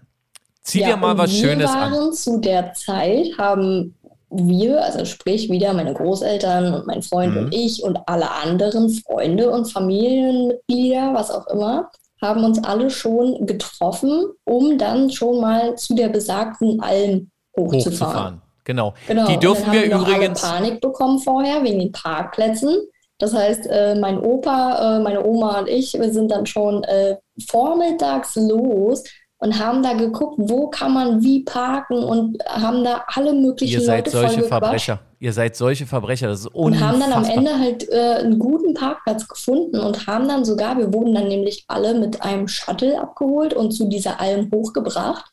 Zieh dir mal was wir Schönes an. waren zu der Zeit, haben wir, also sprich wieder meine Großeltern und mein Freund Mhm. und ich und alle anderen Freunde und Familienmitglieder, was auch immer, haben uns alle schon getroffen, um dann schon mal zu der besagten Alm hochzufahren. Hochzufahren. Genau. Genau, Die dürfen wir noch übrigens. Panik bekommen vorher wegen den Parkplätzen. Das heißt, äh, mein Opa, äh, meine Oma und ich, wir sind dann schon äh, vormittags los, und haben da geguckt, wo kann man wie parken und haben da alle möglichen Ihr seid Leute solche. Verbrecher. Ihr seid solche Verbrecher. Das ist Und unfassbar. haben dann am Ende halt einen guten Parkplatz gefunden und haben dann sogar, wir wurden dann nämlich alle mit einem Shuttle abgeholt und zu dieser Alm hochgebracht.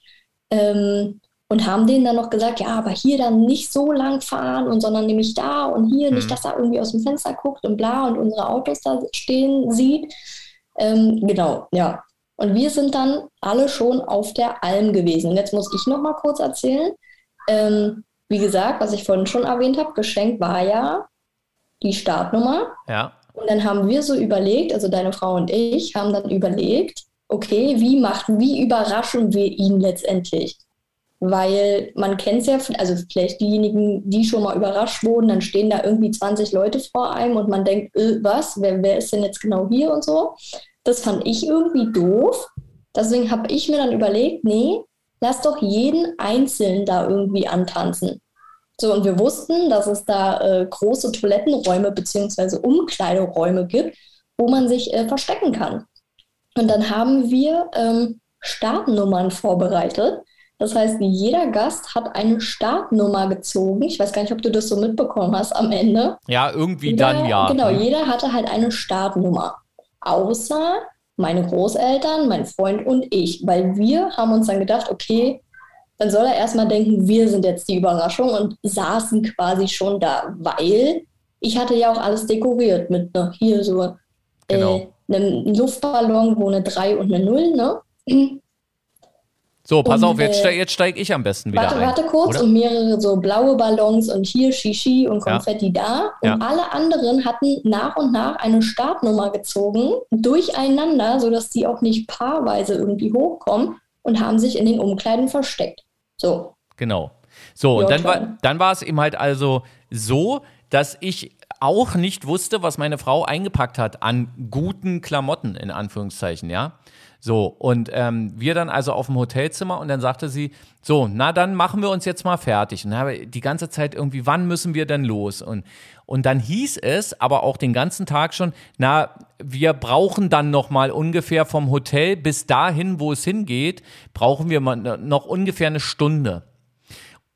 Ähm, und haben denen dann noch gesagt, ja, aber hier dann nicht so lang fahren und sondern nämlich da und hier, Mhm. nicht, dass er irgendwie aus dem Fenster guckt und bla und unsere Autos da stehen sieht. Ähm, genau, ja. Und wir sind dann alle schon auf der Alm gewesen. Und jetzt muss ich noch mal kurz erzählen. Ähm, wie gesagt, was ich vorhin schon erwähnt habe, geschenkt war ja die Startnummer. ja. Und dann haben wir so überlegt, also deine Frau und ich haben dann überlegt, okay, wie machen, wie überraschen wir ihn letztendlich? Weil man kennt es ja, also vielleicht diejenigen, die schon mal überrascht wurden, dann stehen da irgendwie 20 Leute vor einem und man denkt, äh, was, wer, wer ist denn jetzt genau hier und so. Das fand ich irgendwie doof. Deswegen habe ich mir dann überlegt, nee, lass doch jeden Einzelnen da irgendwie antanzen. So, und wir wussten, dass es da äh, große Toilettenräume bzw. Umkleideräume gibt, wo man sich äh, verstecken kann. Und dann haben wir ähm, Startnummern vorbereitet. Das heißt, jeder Gast hat eine Startnummer gezogen. Ich weiß gar nicht, ob du das so mitbekommen hast am Ende. Ja, irgendwie Jeder, dann ja. Genau, Hm. jeder hatte halt eine Startnummer. Außer meine Großeltern, mein Freund und ich. Weil wir haben uns dann gedacht, okay, dann soll er erstmal denken, wir sind jetzt die Überraschung und saßen quasi schon da, weil ich hatte ja auch alles dekoriert mit ne, hier so Genau. äh, einem Luftballon, wo eine 3 und eine 0, ne? So, pass Und, auf, jetzt, äh, jetzt steige ich am besten wieder Warte, ein. warte kurz oder? und mehrere so blaue Ballons und hier Shishi und Ja. Konfetti da. Und Ja. alle anderen hatten nach und nach eine Startnummer gezogen, durcheinander, sodass die auch nicht paarweise irgendwie hochkommen und haben sich in den Umkleiden versteckt. So. Genau. So, und dann war, dann war es eben halt also so, dass ich auch nicht wusste, was meine Frau eingepackt hat an guten Klamotten, in Anführungszeichen, ja. So, und ähm, wir dann also auf dem Hotelzimmer und dann sagte sie, so, na dann machen wir uns jetzt mal fertig. Und habe die ganze Zeit irgendwie, wann müssen wir denn los? Und, und dann hieß es, aber auch den ganzen Tag schon, na, wir brauchen dann noch mal ungefähr vom Hotel bis dahin, wo es hingeht, brauchen wir noch ungefähr eine Stunde.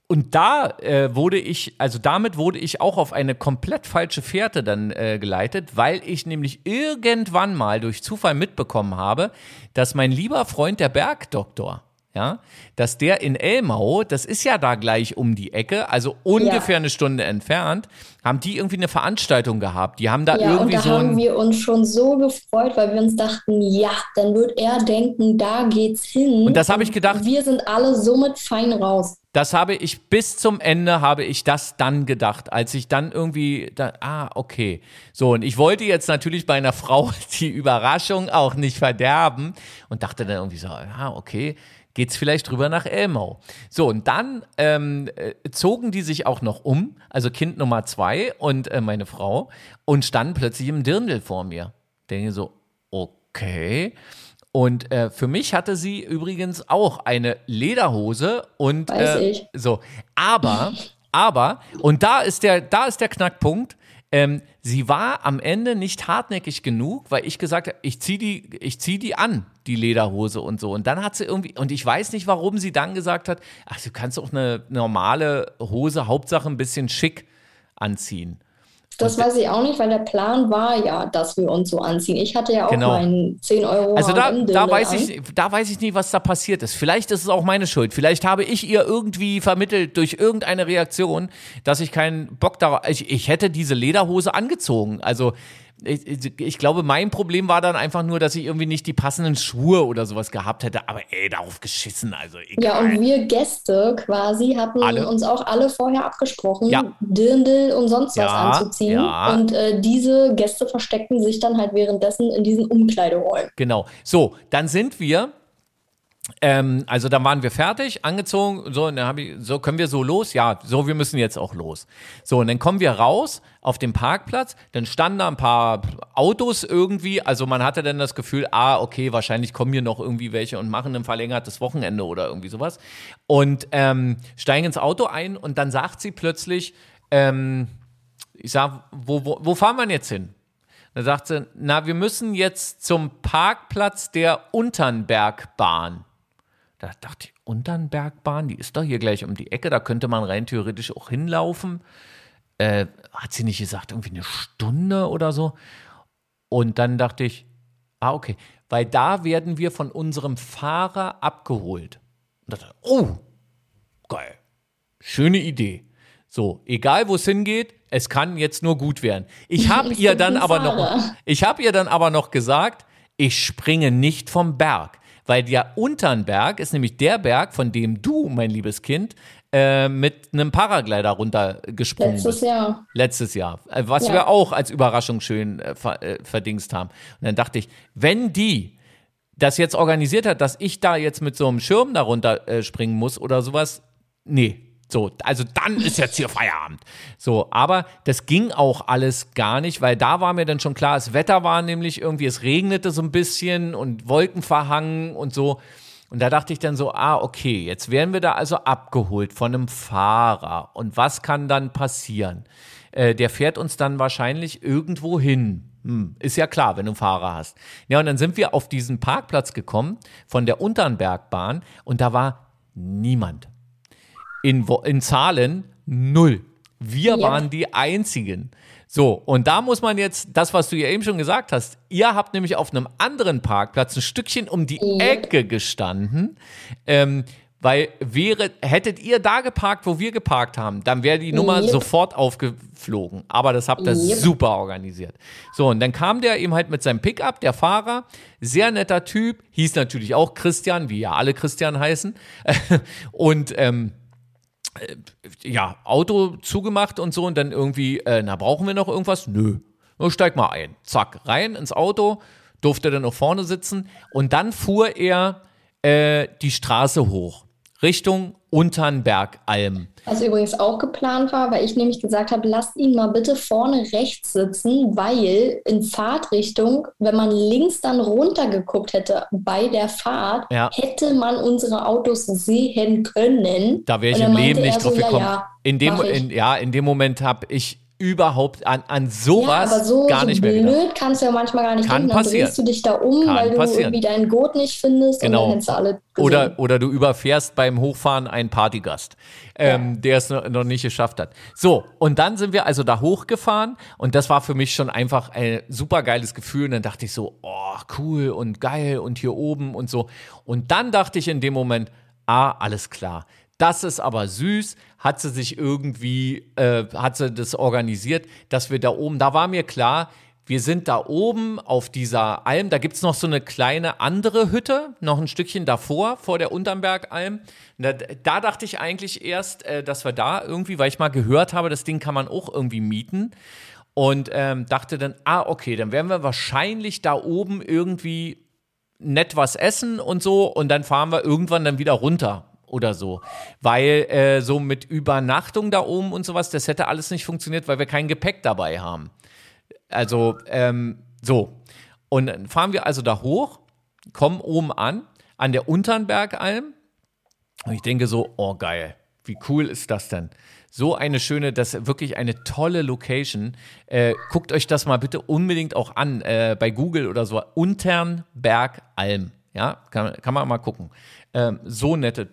Und da äh, wurde ich, also damit wurde ich auch auf eine komplett falsche Fährte dann äh, geleitet, weil ich nämlich irgendwann mal durch Zufall mitbekommen habe, dass mein lieber Freund der Bergdoktor, ja, dass der in Elmau, das ist ja da gleich um die Ecke, also ungefähr eine Stunde entfernt, haben die irgendwie eine Veranstaltung gehabt. Die haben da Ja, und irgendwie da so haben wir uns schon so gefreut, weil wir uns dachten, ja, dann wird er denken, da geht's hin. Und das habe ich gedacht- Wir sind alle somit fein raus. Das habe ich bis zum Ende habe ich das dann gedacht, als ich dann irgendwie da, ah, okay. So, und ich wollte jetzt natürlich bei einer Frau die Überraschung auch nicht verderben und dachte dann irgendwie so, ah, okay, geht's vielleicht rüber nach Elmau. So, und dann ähm, äh, zogen die sich auch noch um, also Kind Nummer zwei und äh, meine Frau, und standen plötzlich im Dirndl vor mir. Denke so, okay. Und äh, für mich hatte sie übrigens auch eine Lederhose und Weiß äh, ich. so. Aber, aber, und da ist der, da ist der Knackpunkt. Ähm, sie war am Ende nicht hartnäckig genug, weil ich gesagt habe, ich zieh die, zieh die an, die Lederhose und so. Und dann hat sie irgendwie, und ich weiß nicht, warum sie dann gesagt hat, ach, du kannst auch eine normale Hose, Hauptsache ein bisschen schick anziehen. Das weiß ich auch nicht, weil der Plan war ja, dass wir uns so anziehen. Ich hatte ja auch Genau. meinen 10 Euro Also da, da, weiß an. ich, da weiß ich nicht, was da passiert ist. Vielleicht ist es auch meine Schuld. Vielleicht habe ich ihr irgendwie vermittelt durch irgendeine Reaktion, dass ich keinen Bock darauf. Ich, ich hätte diese Lederhose angezogen. Also ich, ich- glaube, mein Problem war dann einfach nur, dass ich irgendwie nicht die passenden Schuhe oder sowas gehabt hätte. Aber ey, darauf geschissen. Also egal. Ja, und wir Gäste quasi hatten Alle? uns auch alle vorher abgesprochen, Ja. Dirndl und sonst was Ja, anzuziehen. ja. Und äh, diese Gäste versteckten sich dann halt währenddessen in diesen Umkleideräumen. Genau. So, dann sind wir. Ähm, also dann waren wir fertig, angezogen, so, und dann hab ich, so können wir so los? Ja, so, wir müssen jetzt auch los. So, und dann kommen wir raus auf dem Parkplatz, dann standen da ein paar Autos irgendwie, also man hatte dann das Gefühl, ah, okay, wahrscheinlich kommen hier noch irgendwie welche und machen ein verlängertes Wochenende oder irgendwie sowas. Und ähm, steigen ins Auto ein und dann sagt sie plötzlich, ähm, ich sag, wo, wo, wo fahren wir jetzt hin? Da sagt sie, na, wir müssen jetzt zum Parkplatz der Unternbergbahn. Da dachte ich, Unternbergbahn, die ist doch hier gleich um die Ecke, da könnte man rein theoretisch auch hinlaufen. Äh, hat sie nicht gesagt, irgendwie eine Stunde oder so? Und dann dachte ich, ah, okay, weil da werden wir von unserem Fahrer abgeholt. Und dachte, oh, geil, schöne Idee. So, egal wo es hingeht, es kann jetzt nur gut werden. Ich habe ihr dann aber noch, ich habe ihr dann aber noch gesagt, ich springe nicht vom Berg, weil der Unternberg ist nämlich der Berg, von dem du, mein liebes Kind, äh, mit einem Paraglider runtergesprungen Letztes bist. Jahr. Letztes Jahr. Äh, was Ja. wir auch als Überraschung schön äh, ver äh, verdingst haben. Und dann dachte ich, wenn die das jetzt organisiert hat, dass ich da jetzt mit so einem Schirm darunter äh, springen muss oder sowas, nee. So, also dann ist jetzt hier Feierabend. So, aber das ging auch alles gar nicht, weil da war mir dann schon klar, das Wetter war nämlich irgendwie, es regnete so ein bisschen und Wolken verhangen und so. Und da dachte ich dann so, ah, okay, jetzt werden wir da also abgeholt von einem Fahrer. Und was kann dann passieren? Äh, der fährt uns dann wahrscheinlich irgendwo hin. Hm, ist ja klar, wenn du einen Fahrer hast. Ja, und dann sind wir auf diesen Parkplatz gekommen von der Unternbergbahn und da war niemand. In, in Zahlen null. Wir Ja. waren die Einzigen. So, und da muss man jetzt, das, was du ja eben schon gesagt hast, ihr habt nämlich auf einem anderen Parkplatz ein Stückchen um die Yep. Ecke gestanden. Ähm, weil wäre, hättet ihr da geparkt, wo wir geparkt haben, dann wäre die Nummer Yep. sofort aufgeflogen. Aber das habt ihr super organisiert. So, und dann kam der eben halt mit seinem Pickup, der Fahrer, sehr netter Typ, hieß natürlich auch Christian, wie ja alle Christian heißen. und ähm, ja, Auto zugemacht und so und dann irgendwie, äh, na, brauchen wir noch irgendwas? Nö. Nur steig mal ein. Zack, rein ins Auto, durfte dann noch vorne sitzen und dann fuhr er äh, die Straße hoch, Richtung Unternbergalm. Was übrigens auch geplant war, weil ich nämlich gesagt habe, lasst ihn mal bitte vorne rechts sitzen, weil in Fahrtrichtung, wenn man links dann runtergeguckt hätte bei der Fahrt, Ja. hätte man unsere Autos sehen können. Da wäre ich im Leben nicht so, drauf ja, gekommen. Ja, in, dem, in, ja, in dem Moment habe ich überhaupt an, an ja, sowas aber so, gar so nicht mehr blöd gedacht. kannst du ja manchmal gar nicht Kann denken. Dann passieren. drehst du dich da um, Kann weil du passieren. irgendwie deinen Gurt nicht findest Genau. und dann hättest du alle gesehen. Oder, oder du überfährst beim Hochfahren einen Partygast, ähm, der es noch, noch nicht geschafft hat. So, und dann sind wir also da hochgefahren und das war für mich schon einfach ein super geiles Gefühl. Und dann dachte ich so, oh, cool und geil und hier oben und so. Und dann dachte ich in dem Moment, ah, alles klar. Das ist aber süß, hat sie sich irgendwie, äh, hat sie das organisiert, dass wir da oben, da war mir klar, wir sind da oben auf dieser Alm, da gibt's noch so eine kleine andere Hütte, noch ein Stückchen davor, vor der Unternbergalm. Da, da dachte ich eigentlich erst, äh, dass wir da irgendwie, weil ich mal gehört habe, das Ding kann man auch irgendwie mieten. Und ähm, dachte dann, ah, okay, dann werden wir wahrscheinlich da oben irgendwie nett was essen und so und dann fahren wir irgendwann dann wieder runter oder so. Weil äh, so mit Übernachtung da oben und sowas, das hätte alles nicht funktioniert, weil wir kein Gepäck dabei haben. Also, ähm, so. Und dann fahren wir also da hoch, kommen oben an, an der Unternbergalm. Und ich denke so, oh geil, wie cool ist das denn? So eine schöne, das wirklich eine tolle Location. Äh, guckt euch das mal bitte unbedingt auch an, äh, bei Google oder so. Unternbergalm. Ja, kann, kann man mal gucken. Ähm, so nette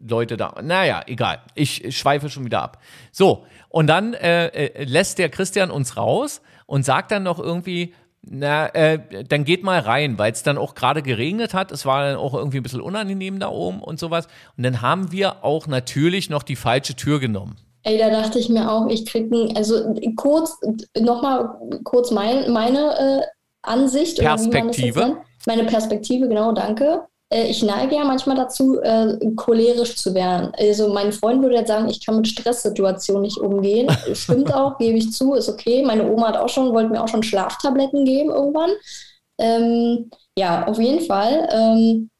Leute da. Naja, egal. Ich schweife schon wieder ab. So, und dann äh, äh, lässt der Christian uns raus und sagt dann noch irgendwie, na, äh, dann geht mal rein, weil es dann auch gerade geregnet hat. Es war dann auch irgendwie ein bisschen unangenehm da oben und sowas. Und dann haben wir auch natürlich noch die falsche Tür genommen. Ey, da dachte ich mir auch, ich krieg ein, also kurz, nochmal kurz mein, meine äh, Ansicht. Perspektive. Meine Perspektive, genau, danke. Äh, ich neige ja manchmal dazu, äh, cholerisch zu werden. Also mein Freund würde jetzt sagen, ich kann mit Stresssituationen nicht umgehen. Stimmt auch, gebe ich zu, ist okay. Meine Oma hat auch schon, wollte mir auch schon Schlaftabletten geben irgendwann. Ähm, ja, auf jeden Fall. Ähm,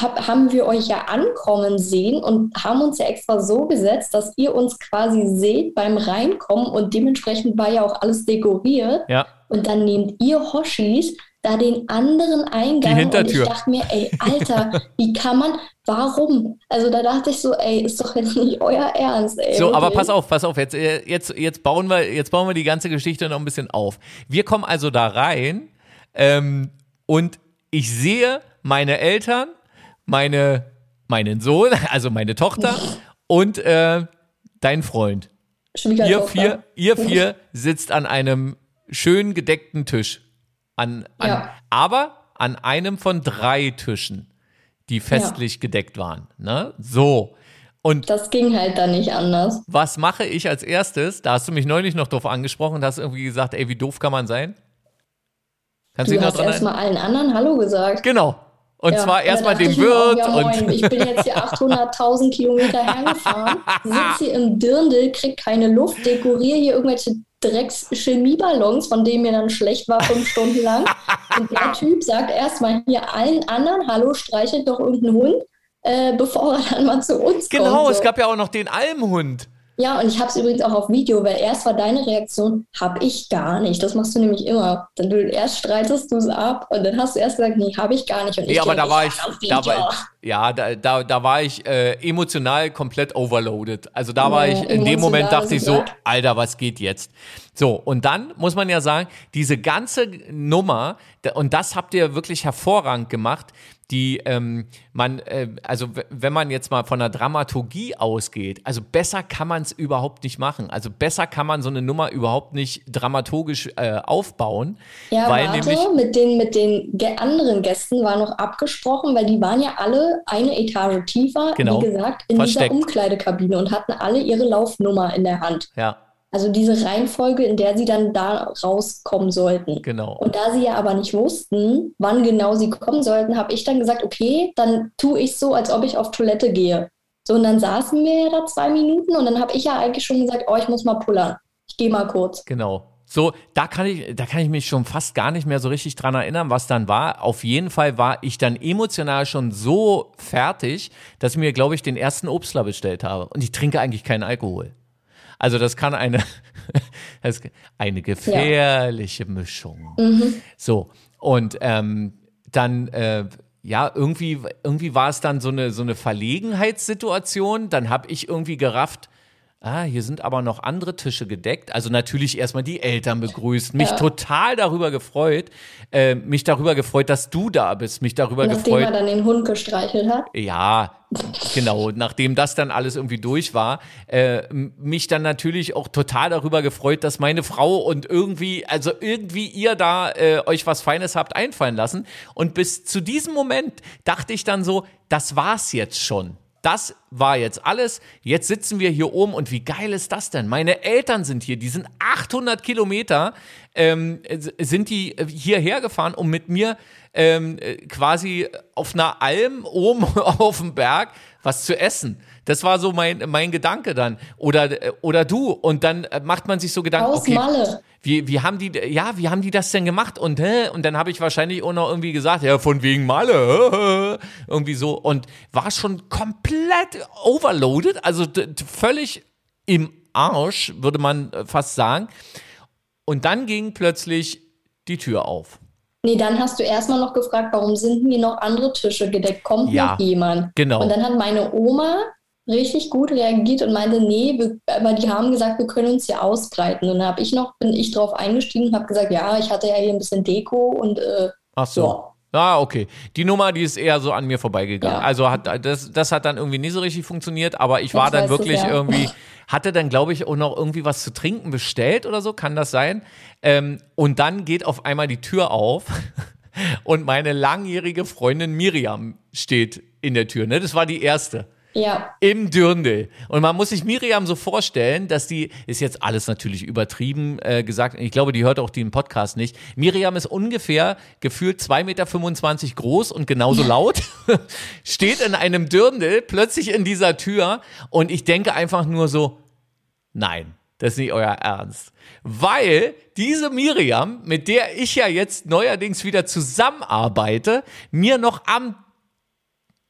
hab, haben wir euch ja ankommen sehen und haben uns ja extra so gesetzt, dass ihr uns quasi seht beim Reinkommen und dementsprechend war ja auch alles dekoriert. Ja. Und dann nehmt ihr Hoshis da den anderen Eingang Die Hintertür. und ich dachte mir, ey, Alter, wie kann man, warum? Also da dachte ich so, ey, ist doch jetzt nicht euer Ernst, ey. So, aber pass auf, pass auf, jetzt, äh, jetzt, jetzt, bauen wir, jetzt bauen wir die ganze Geschichte noch ein bisschen auf. Wir kommen also da rein ähm, und ich sehe meine Eltern meine, meinen Sohn, also meine Tochter und äh, dein Freund. Ihr vier, ihr vier sitzt an einem schön gedeckten Tisch. An, an, ja. Aber an einem von drei Tischen, die festlich ja. gedeckt waren. Ne? So. Und das ging halt dann nicht anders. Was mache ich als erstes? Da hast du mich neulich noch drauf angesprochen und hast irgendwie gesagt, ey, wie doof kann man sein? Kannst du, du hast erstmal allen anderen Hallo gesagt. Genau. Und ja, zwar erstmal dem Wirt. Ja, und ich bin jetzt hier 800.000 Kilometer hergefahren, sitze hier im Dirndl, krieg keine Luft, dekoriere hier irgendwelche Drecks-Chemieballons, von denen mir dann schlecht war fünf Stunden lang. Und der Typ sagt erstmal hier allen anderen, hallo, streichelt doch irgendeinen Hund, äh, bevor er dann mal zu uns genau, kommt. Genau, es gab ja auch noch den Almhund. Ja, und ich habe es übrigens auch auf Video, weil erst war deine Reaktion, habe ich gar nicht. Das machst du nämlich immer. Dann du erst streitest du es ab und dann hast du erst gesagt, nee, habe ich gar nicht. Und nee, ich aber da war ich, da war, ja, da, da, da war ich äh, emotional komplett overloaded. Also da war ich, in dem Moment dachte ich so, Alter, was geht jetzt? So, und dann muss man ja sagen, diese ganze Nummer, und das habt ihr wirklich hervorragend gemacht, die ähm, man, äh, also wenn man jetzt mal von der Dramaturgie ausgeht, also besser kann man es überhaupt nicht machen. Also besser kann man so eine Nummer überhaupt nicht dramaturgisch äh, aufbauen. Ja, weil warte, nämlich mit den, mit den anderen Gästen war noch abgesprochen, weil die waren ja alle eine Etage tiefer, genau, wie gesagt, in versteckt. dieser Umkleidekabine und hatten alle ihre Laufnummer in der Hand. Ja. Also diese Reihenfolge, in der sie dann da rauskommen sollten. Genau. Und da sie ja aber nicht wussten, wann genau sie kommen sollten, habe ich dann gesagt, okay, dann tue ich so, als ob ich auf Toilette gehe. So, und dann saßen wir ja da zwei Minuten und dann habe ich ja eigentlich schon gesagt, oh, ich muss mal pullern. Ich gehe mal kurz. Genau. So, da kann ich, da kann ich mich schon fast gar nicht mehr so richtig dran erinnern, was dann war. Auf jeden Fall war ich dann emotional schon so fertig, dass ich mir, glaube ich, den ersten Obstler bestellt habe. Und ich trinke eigentlich keinen Alkohol. Also das kann eine, eine gefährliche ja. Mischung. Mhm. So, und ähm, dann, äh, ja, irgendwie, irgendwie war es dann so eine, so eine Verlegenheitssituation. Dann habe ich irgendwie gerafft, ah, hier sind aber noch andere Tische gedeckt. Also natürlich erstmal die Eltern begrüßt. Mich ja. total darüber gefreut. Äh, mich darüber gefreut, dass du da bist. Mich darüber Nachdem gefreut. Nachdem er dann den Hund gestreichelt hat. Ja, genau. Nachdem das dann alles irgendwie durch war. Äh, mich dann natürlich auch total darüber gefreut, dass meine Frau und irgendwie, also irgendwie ihr da äh, euch was Feines habt einfallen lassen. Und bis zu diesem Moment dachte ich dann so, das war's jetzt schon das war jetzt alles. Jetzt sitzen wir hier oben und wie geil ist das denn? Meine Eltern sind hier, die sind 800 Kilometer, ähm, sind die hierher gefahren, um mit mir ähm, quasi auf einer Alm oben auf dem Berg was zu essen. Das war so mein, mein Gedanke dann. Oder, oder du. Und dann macht man sich so Gedanken. Aus okay, Malle. Wie, wie haben die, ja, wie haben die das denn gemacht? Und, hä? und dann habe ich wahrscheinlich auch noch irgendwie gesagt, ja, von wegen Malle, irgendwie so. Und war schon komplett overloaded, also völlig im Arsch, würde man äh, fast sagen. Und dann ging plötzlich die Tür auf. Nee, dann hast du erstmal noch gefragt, warum sind hier noch andere Tische gedeckt? Kommt ja, noch jemand? Genau. Und dann hat meine Oma richtig gut reagiert und meinte, nee, wir, aber die haben gesagt, wir können uns hier ausbreiten. Und dann habe ich noch, bin ich drauf eingestiegen und habe gesagt, ja, ich hatte ja hier ein bisschen Deko und äh, Ach so. Ja. Ah, okay. Die Nummer, die ist eher so an mir vorbeigegangen. Ja. Also hat das, das hat dann irgendwie nie so richtig funktioniert, aber ich war Jetzt dann wirklich ja. irgendwie, hatte dann, glaube ich, auch noch irgendwie was zu trinken bestellt oder so, kann das sein? Ähm, und dann geht auf einmal die Tür auf und meine langjährige Freundin Miriam steht in der Tür. Ne? Das war die erste. Ja. Im Dürndl. Und man muss sich Miriam so vorstellen, dass die, ist jetzt alles natürlich übertrieben äh, gesagt, ich glaube, die hört auch den Podcast nicht. Miriam ist ungefähr gefühlt 2,25 Meter groß und genauso laut, steht in einem Dürndl plötzlich in dieser Tür und ich denke einfach nur so, nein, das ist nicht euer Ernst. Weil diese Miriam, mit der ich ja jetzt neuerdings wieder zusammenarbeite, mir noch am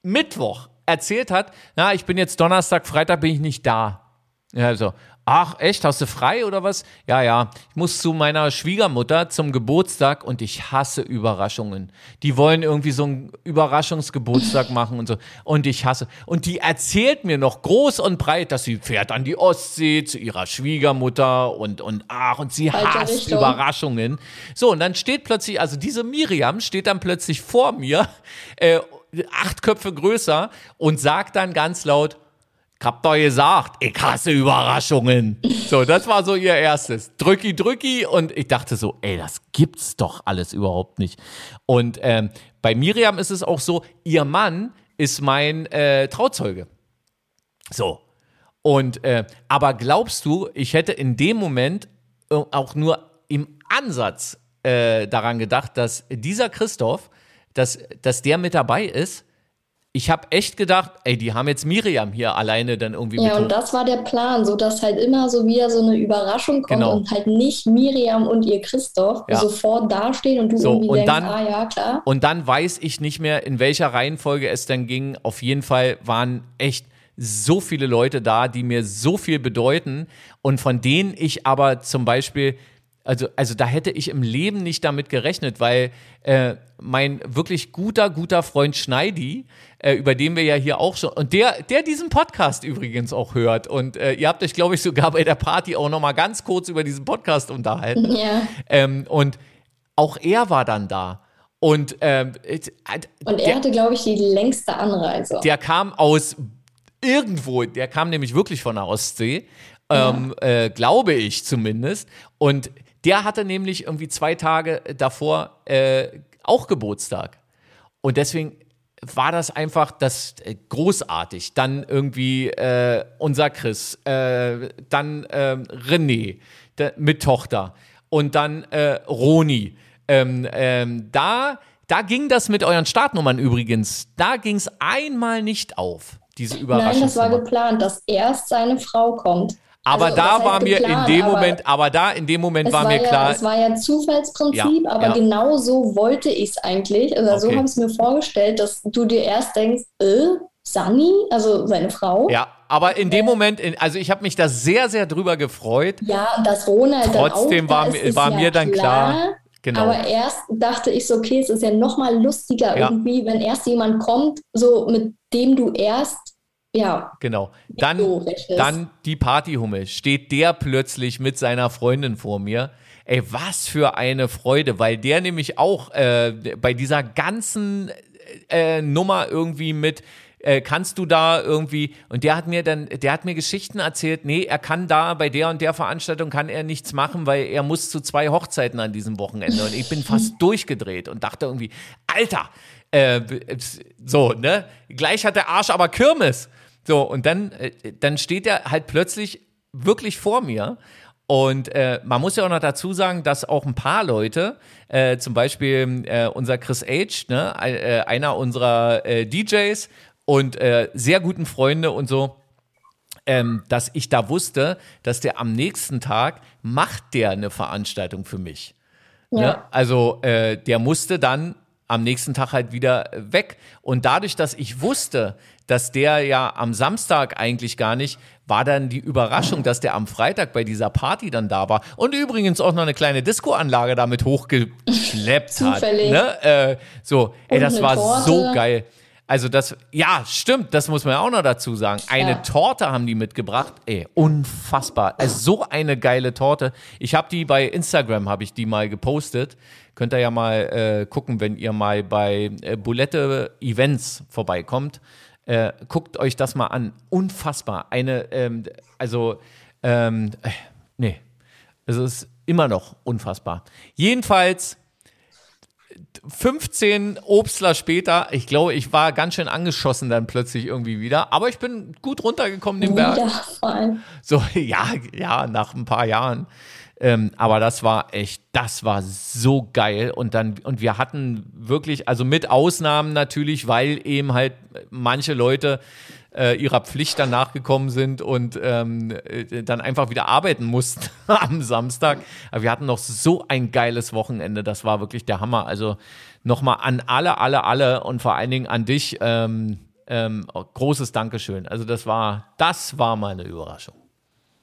Mittwoch erzählt hat, na, ich bin jetzt Donnerstag, Freitag bin ich nicht da. Ja, so, ach echt, hast du frei oder was? Ja, ja, ich muss zu meiner Schwiegermutter zum Geburtstag und ich hasse Überraschungen. Die wollen irgendwie so einen Überraschungsgeburtstag machen und so. Und ich hasse. Und die erzählt mir noch groß und breit, dass sie fährt an die Ostsee zu ihrer Schwiegermutter und, und ach, und sie Falsche hasst Richtung. Überraschungen. So, und dann steht plötzlich, also diese Miriam steht dann plötzlich vor mir äh, acht Köpfe größer und sagt dann ganz laut, ich hab doch gesagt, ich hasse Überraschungen. So, das war so ihr erstes. Drücki, drücki. Und ich dachte so, ey, das gibt's doch alles überhaupt nicht. Und ähm, bei Miriam ist es auch so, ihr Mann ist mein äh, Trauzeuge. So. Und, äh, aber glaubst du, ich hätte in dem Moment äh, auch nur im Ansatz äh, daran gedacht, dass dieser Christoph, dass, dass der mit dabei ist? ich habe echt gedacht, ey, die haben jetzt Miriam hier alleine dann irgendwie Ja, und das war der Plan, so dass halt immer so wieder so eine Überraschung kommt genau. und halt nicht Miriam und ihr Christoph ja. sofort dastehen und du so, irgendwie und denkst, dann, ah ja, klar. Und dann weiß ich nicht mehr, in welcher Reihenfolge es dann ging. Auf jeden Fall waren echt so viele Leute da, die mir so viel bedeuten und von denen ich aber zum Beispiel also, also da hätte ich im Leben nicht damit gerechnet, weil äh, mein wirklich guter, guter Freund Schneidi, äh, über den wir ja hier auch schon, und der, der diesen Podcast übrigens auch hört. Und äh, ihr habt euch, glaube ich, sogar bei der Party auch nochmal ganz kurz über diesen Podcast unterhalten. Ja. Ähm, und auch er war dann da. Und, ähm, und er der, hatte, glaube ich, die längste Anreise. Der kam aus irgendwo, der kam nämlich wirklich von der Ostsee. Ähm, äh, glaube ich zumindest. Und der hatte nämlich irgendwie zwei Tage davor äh, auch Geburtstag. Und deswegen war das einfach das äh, großartig. Dann irgendwie äh, unser Chris, äh, dann ähm, René der, mit Tochter und dann äh, Roni. Ähm, ähm, da, da ging das mit euren Startnummern übrigens. Da ging es einmal nicht auf, diese Überraschung. Nein, das war geplant, dass erst seine Frau kommt. Aber also, da war mir geplant, in dem Moment, aber da in dem Moment war mir ja, klar. Es war ja Zufallsprinzip, ja, aber ja. genau so wollte ich es eigentlich. Also okay. so habe ich es mir vorgestellt, dass du dir erst denkst, äh, Sunny, also seine Frau. Ja, aber in dem Moment, also ich habe mich da sehr, sehr drüber gefreut. Ja, und das Ronald Trotzdem dann auch, war, da war mir dann klar. klar Genau. Aber erst dachte ich so, okay, es ist ja noch mal lustiger ja. irgendwie, wenn erst jemand kommt, so mit dem du erst ja. Genau. Dann, dann die Partyhummel. Steht der plötzlich mit seiner Freundin vor mir. Ey, was für eine Freude, weil der nämlich auch äh, bei dieser ganzen äh, Nummer irgendwie mit äh, kannst du da irgendwie und der hat mir dann der hat mir Geschichten erzählt, nee, er kann da bei der und der Veranstaltung kann er nichts machen, weil er muss zu zwei Hochzeiten an diesem Wochenende und ich bin fast durchgedreht und dachte irgendwie, Alter, äh, so, ne? Gleich hat der Arsch aber Kirmes. So, und dann, äh, dann steht er halt plötzlich wirklich vor mir. Und äh, man muss ja auch noch dazu sagen, dass auch ein paar Leute, äh, zum Beispiel äh, unser Chris H., ne, äh, einer unserer äh, DJs und äh, sehr guten Freunde und so, ähm, dass ich da wusste, dass der am nächsten Tag macht der eine Veranstaltung für mich. Ja. Ne? Also äh, der musste dann am nächsten Tag halt wieder weg. Und dadurch, dass ich wusste, dass der ja am Samstag eigentlich gar nicht, war dann die Überraschung, dass der am Freitag bei dieser Party dann da war und übrigens auch noch eine kleine Discoanlage damit hochgeschleppt hat. Ne? Äh, so, ey, das war Torte. so geil. Also das, ja, stimmt, das muss man ja auch noch dazu sagen. Eine ja. Torte haben die mitgebracht, ey, unfassbar. Also so eine geile Torte. Ich habe die bei Instagram, habe ich die mal gepostet. Könnt ihr ja mal äh, gucken, wenn ihr mal bei äh, Bulette Events vorbeikommt. Äh, guckt euch das mal an. Unfassbar. Eine, ähm, also, ähm, äh, nee. Es ist immer noch unfassbar. Jedenfalls 15 Obstler später, ich glaube, ich war ganz schön angeschossen dann plötzlich irgendwie wieder, aber ich bin gut runtergekommen den Berg. So, ja, ja, nach ein paar Jahren. Ähm, aber das war echt, das war so geil. Und dann, und wir hatten wirklich, also mit Ausnahmen natürlich, weil eben halt manche Leute äh, ihrer Pflicht dann nachgekommen sind und ähm, äh, dann einfach wieder arbeiten mussten am Samstag. Aber wir hatten noch so ein geiles Wochenende. Das war wirklich der Hammer. Also nochmal an alle, alle, alle und vor allen Dingen an dich. Ähm, ähm, großes Dankeschön. Also das war, das war meine Überraschung.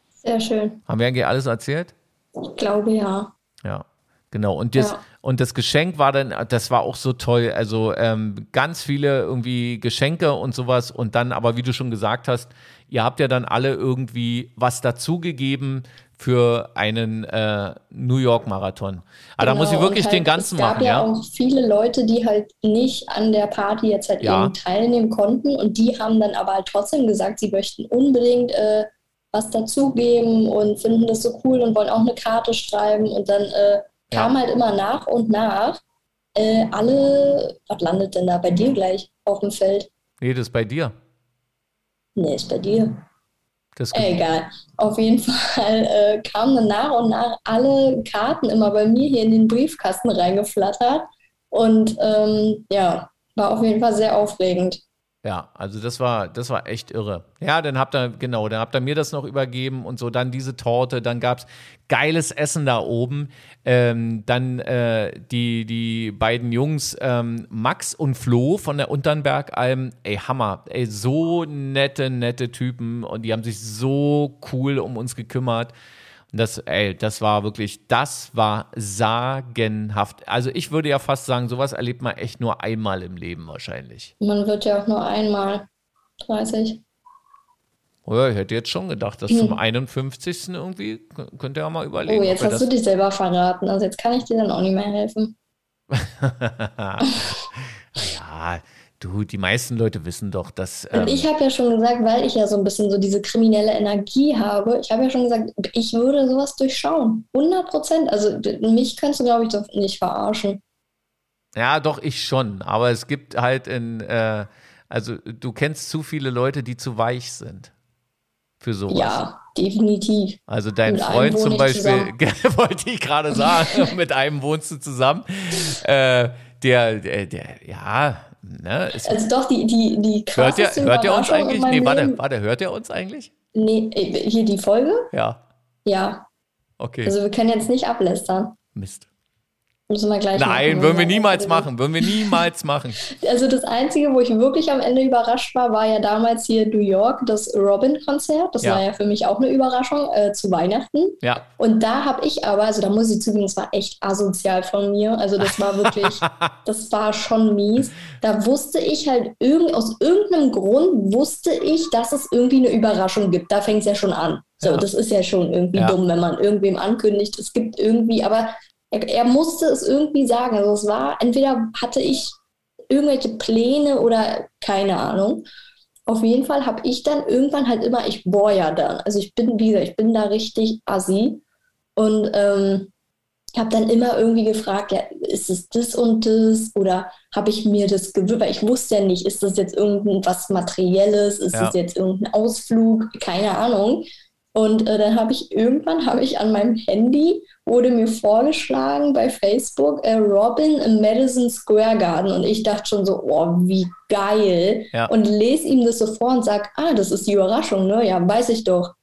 Sehr schön. Haben wir eigentlich alles erzählt? Ich glaube ja. Ja. Genau, und das, Ja. und das Geschenk war dann, das war auch so toll. Also ähm, ganz viele irgendwie Geschenke und sowas. Und dann, aber wie du schon gesagt hast, ihr habt ja dann alle irgendwie was dazugegeben für einen äh, New York Marathon. Aber da Genau, muss ich wirklich und halt, den ganzen Es gab machen, ja, ja. auch viele Leute, die halt nicht an der Party jetzt halt Ja. eben teilnehmen konnten und die haben dann aber halt trotzdem gesagt, sie möchten unbedingt äh, was dazugeben und finden das so cool und wollen auch eine Karte schreiben und dann äh, kam halt immer nach und nach äh, alle, was landet denn da bei dir gleich auf dem Feld? Nee, das ist bei dir. Nee, ist bei dir. Das Äh, Egal. Auf jeden Fall äh, kamen dann nach und nach alle Karten immer bei mir hier in den Briefkasten reingeflattert. Und ähm, ja, war auf jeden Fall sehr aufregend. Ja, also das war, das war echt irre. Ja, dann habt ihr, genau, dann habt ihr mir das noch übergeben und so, dann diese Torte, dann gab's geiles Essen da oben. Ähm, dann äh, die, die beiden Jungs, ähm, Max und Flo von der Unternbergalm, ey, Hammer, ey, so nette, nette Typen und die haben sich so cool um uns gekümmert. Das, ey, das war wirklich, das war sagenhaft. Also ich würde ja fast sagen, sowas erlebt man echt nur einmal im Leben wahrscheinlich. Man wird ja auch nur einmal 30. Oh ja, ich hätte jetzt schon gedacht, dass zum 51. irgendwie, könnt ihr ja mal überlegen. Hm. Oh, jetzt hast du dich selber verraten. Also jetzt kann ich dir dann auch nicht mehr helfen. ja, du, die meisten Leute wissen doch, dass. Und Ähm, ich habe ja schon gesagt, weil ich ja so ein bisschen so diese kriminelle Energie habe, ich habe ja schon gesagt, ich würde sowas durchschauen. 100 Prozent. Also mich kannst du, glaube ich, doch nicht verarschen. ja, doch, ich schon. Aber es gibt halt in, äh, also du kennst zu viele Leute, die zu weich sind. Für sowas. Ja, definitiv. Also dein Mit Freund zum Beispiel, wollte ich gerade sagen, mit einem wohnst du zusammen. Äh, der, der, der, ja, ne, ist, Also doch, die, die, die krasseste hört der uns eigentlich? Nee, warte, warte, hört der uns eigentlich? Nee, äh, hier die Folge? Ja, Ja. okay. Also wir können jetzt nicht ablästern. Mist. Müssen wir gleich Nein, machen, würden wir niemals machen. Würden wir niemals machen. Also das Einzige, wo ich wirklich am Ende überrascht war, war ja damals hier New York, das Robin-Konzert. Das Ja. war ja für mich auch eine Überraschung äh, zu Weihnachten. Ja. Und da habe ich aber, also da muss ich zugeben, das war echt asozial von mir. Also das war wirklich, das war schon mies. Da wusste ich halt, irgend, aus irgendeinem Grund wusste ich, dass es irgendwie eine Überraschung gibt. Da fängt es ja schon an. So, Ja. das ist ja schon irgendwie Ja. dumm, wenn man irgendwem ankündigt, es gibt irgendwie, aber er, er musste es irgendwie sagen. Also es war, entweder hatte ich irgendwelche Pläne oder keine Ahnung. Auf jeden Fall habe ich dann irgendwann halt immer, ich bohr ja dann. Also ich bin, wie gesagt, ich bin da richtig assi. Und ähm, habe dann immer irgendwie gefragt, ja, ist es das und das? Oder habe ich mir das gewünscht? Weil ich wusste ja nicht, ist das jetzt irgendwas Materielles? Ist Ja. das jetzt irgendein Ausflug? Keine Ahnung. Und äh, dann habe ich irgendwann, habe ich an meinem Handy, wurde mir vorgeschlagen bei Facebook, äh, Robin im Madison Square Garden. Und ich dachte schon so, oh, wie geil. Ja. Und lese ihm das so vor und sag, ah, das ist die Überraschung, ne? Ja, weiß ich doch.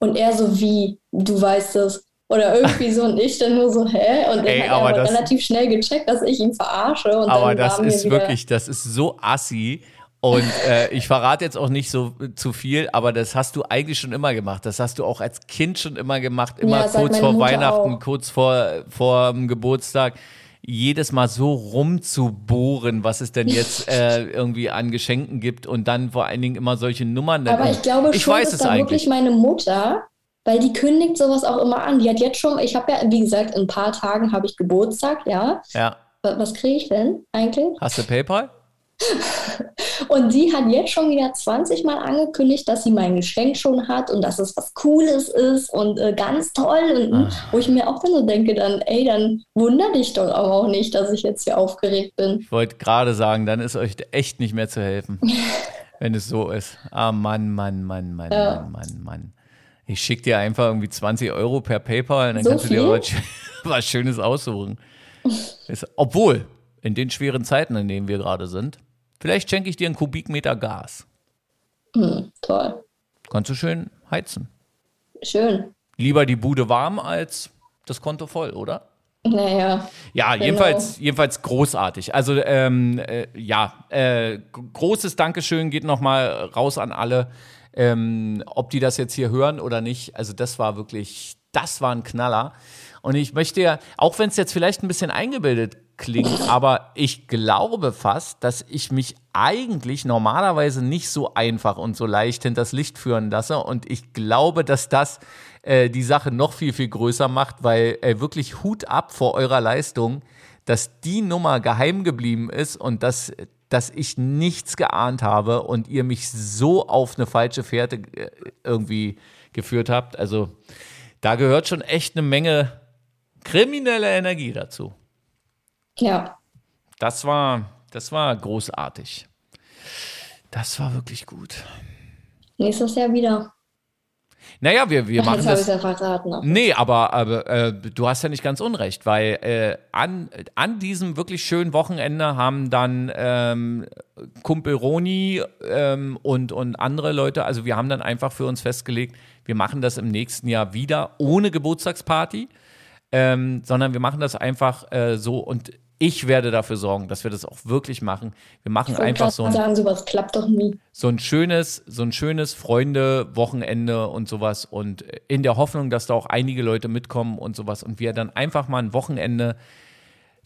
Und er so, wie, du weißt es. Oder irgendwie so und ich dann nur so, hä? Und dann Ey, hat er aber aber das- relativ schnell gecheckt, dass ich ihn verarsche. Und Aber dann das ist wirklich, das ist so assi. Und äh, ich verrate jetzt auch nicht so äh, zu viel, aber das hast du eigentlich schon immer gemacht. Das hast du auch als Kind schon immer gemacht, immer Ja, kurz vor Mutter Weihnachten, auch. kurz vor, vor dem Geburtstag. Jedes Mal so rumzubohren, was es denn jetzt äh, irgendwie an Geschenken gibt und dann vor allen Dingen immer solche Nummern. Aber ich glaube ich schon, weiß ist es da wirklich meine Mutter, weil die kündigt sowas auch immer an. Die hat jetzt schon, ich habe ja, wie gesagt, in ein paar Tagen habe ich Geburtstag, ja. Ja. Wa- Was kriege ich denn eigentlich? Hast du PayPal? Und sie hat jetzt schon wieder 20 Mal angekündigt, dass sie mein Geschenk schon hat und dass es was Cooles ist und äh, ganz toll. Und Ah. wo ich mir auch dann so denke, dann, ey, dann wundere dich doch aber auch nicht, dass ich jetzt hier aufgeregt bin. Ich wollte gerade sagen, dann ist euch echt nicht mehr zu helfen, wenn es so ist. Ah, Mann, Mann, Mann, Mann, Ja. Mann, Mann, Mann. Ich schicke dir einfach irgendwie 20 Euro per PayPal und dann So kannst du dir viel? was, was Schönes aussuchen. Ist, obwohl, in den schweren Zeiten, in denen wir gerade sind, vielleicht schenke ich dir einen Kubikmeter Gas. Hm, toll. Kannst du schön heizen. Schön. Lieber die Bude warm als das Konto voll, oder? Naja, Ja, Genau. jedenfalls, jedenfalls großartig. Also ähm, äh, ja, äh, großes Dankeschön geht nochmal raus an alle, ähm, ob die das jetzt hier hören oder nicht. Also das war wirklich, das war ein Knaller. Und ich möchte ja, auch wenn es jetzt vielleicht ein bisschen eingebildet klingt, aber ich glaube fast, dass ich mich eigentlich normalerweise nicht so einfach und so leicht hinters Licht führen lasse. Und ich glaube, dass das äh, die Sache noch viel, viel größer macht, weil äh, wirklich Hut ab vor eurer Leistung, dass die Nummer geheim geblieben ist und dass, dass ich nichts geahnt habe und ihr mich so auf eine falsche Fährte äh, irgendwie geführt habt. Also da gehört schon echt eine Menge kriminelle Energie dazu. Ja. Das war, das war großartig. Das war wirklich gut. Nächstes Jahr wieder. Naja, wir, wir Ach, machen das. ja verraten. ne? Nee, aber, aber äh, du hast ja nicht ganz unrecht, weil äh, an, an diesem wirklich schönen Wochenende haben dann ähm, Kumpel Roni ähm, und, und andere Leute, also wir haben dann einfach für uns festgelegt, wir machen das im nächsten Jahr wieder ohne Geburtstagsparty, ähm, sondern wir machen das einfach äh, so und ich werde dafür sorgen, dass wir das auch wirklich machen. Wir machen einfach so ein sagen, sowas klappt doch nie. so ein schönes, so ein schönes Freunde-Wochenende und sowas und in der Hoffnung, dass da auch einige Leute mitkommen und sowas und wir dann einfach mal ein Wochenende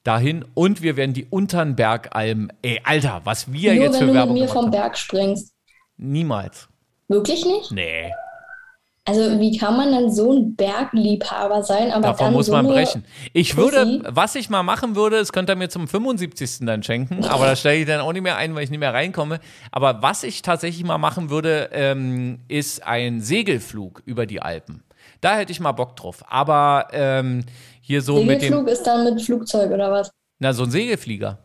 dahin und wir werden die Unternbergalm, ey, Alter, was wir Nur jetzt wenn für du mit Werbung mir vom. Berg springst. Niemals. Wirklich nicht? Nee, Also wie kann man dann so ein Bergliebhaber sein, aber davon dann muss so man brechen. Ich würde, was ich mal machen würde, das könnt ihr mir zum 75. dann schenken, aber da stelle ich dann auch nicht mehr ein, weil ich nicht mehr reinkomme. Aber was ich tatsächlich mal machen würde, ähm, ist ein Segelflug über die Alpen. Da hätte ich mal Bock drauf. Aber ähm, hier so mit dem, Segelflug ist dann mit Flugzeug oder was? na, so ein Segelflieger.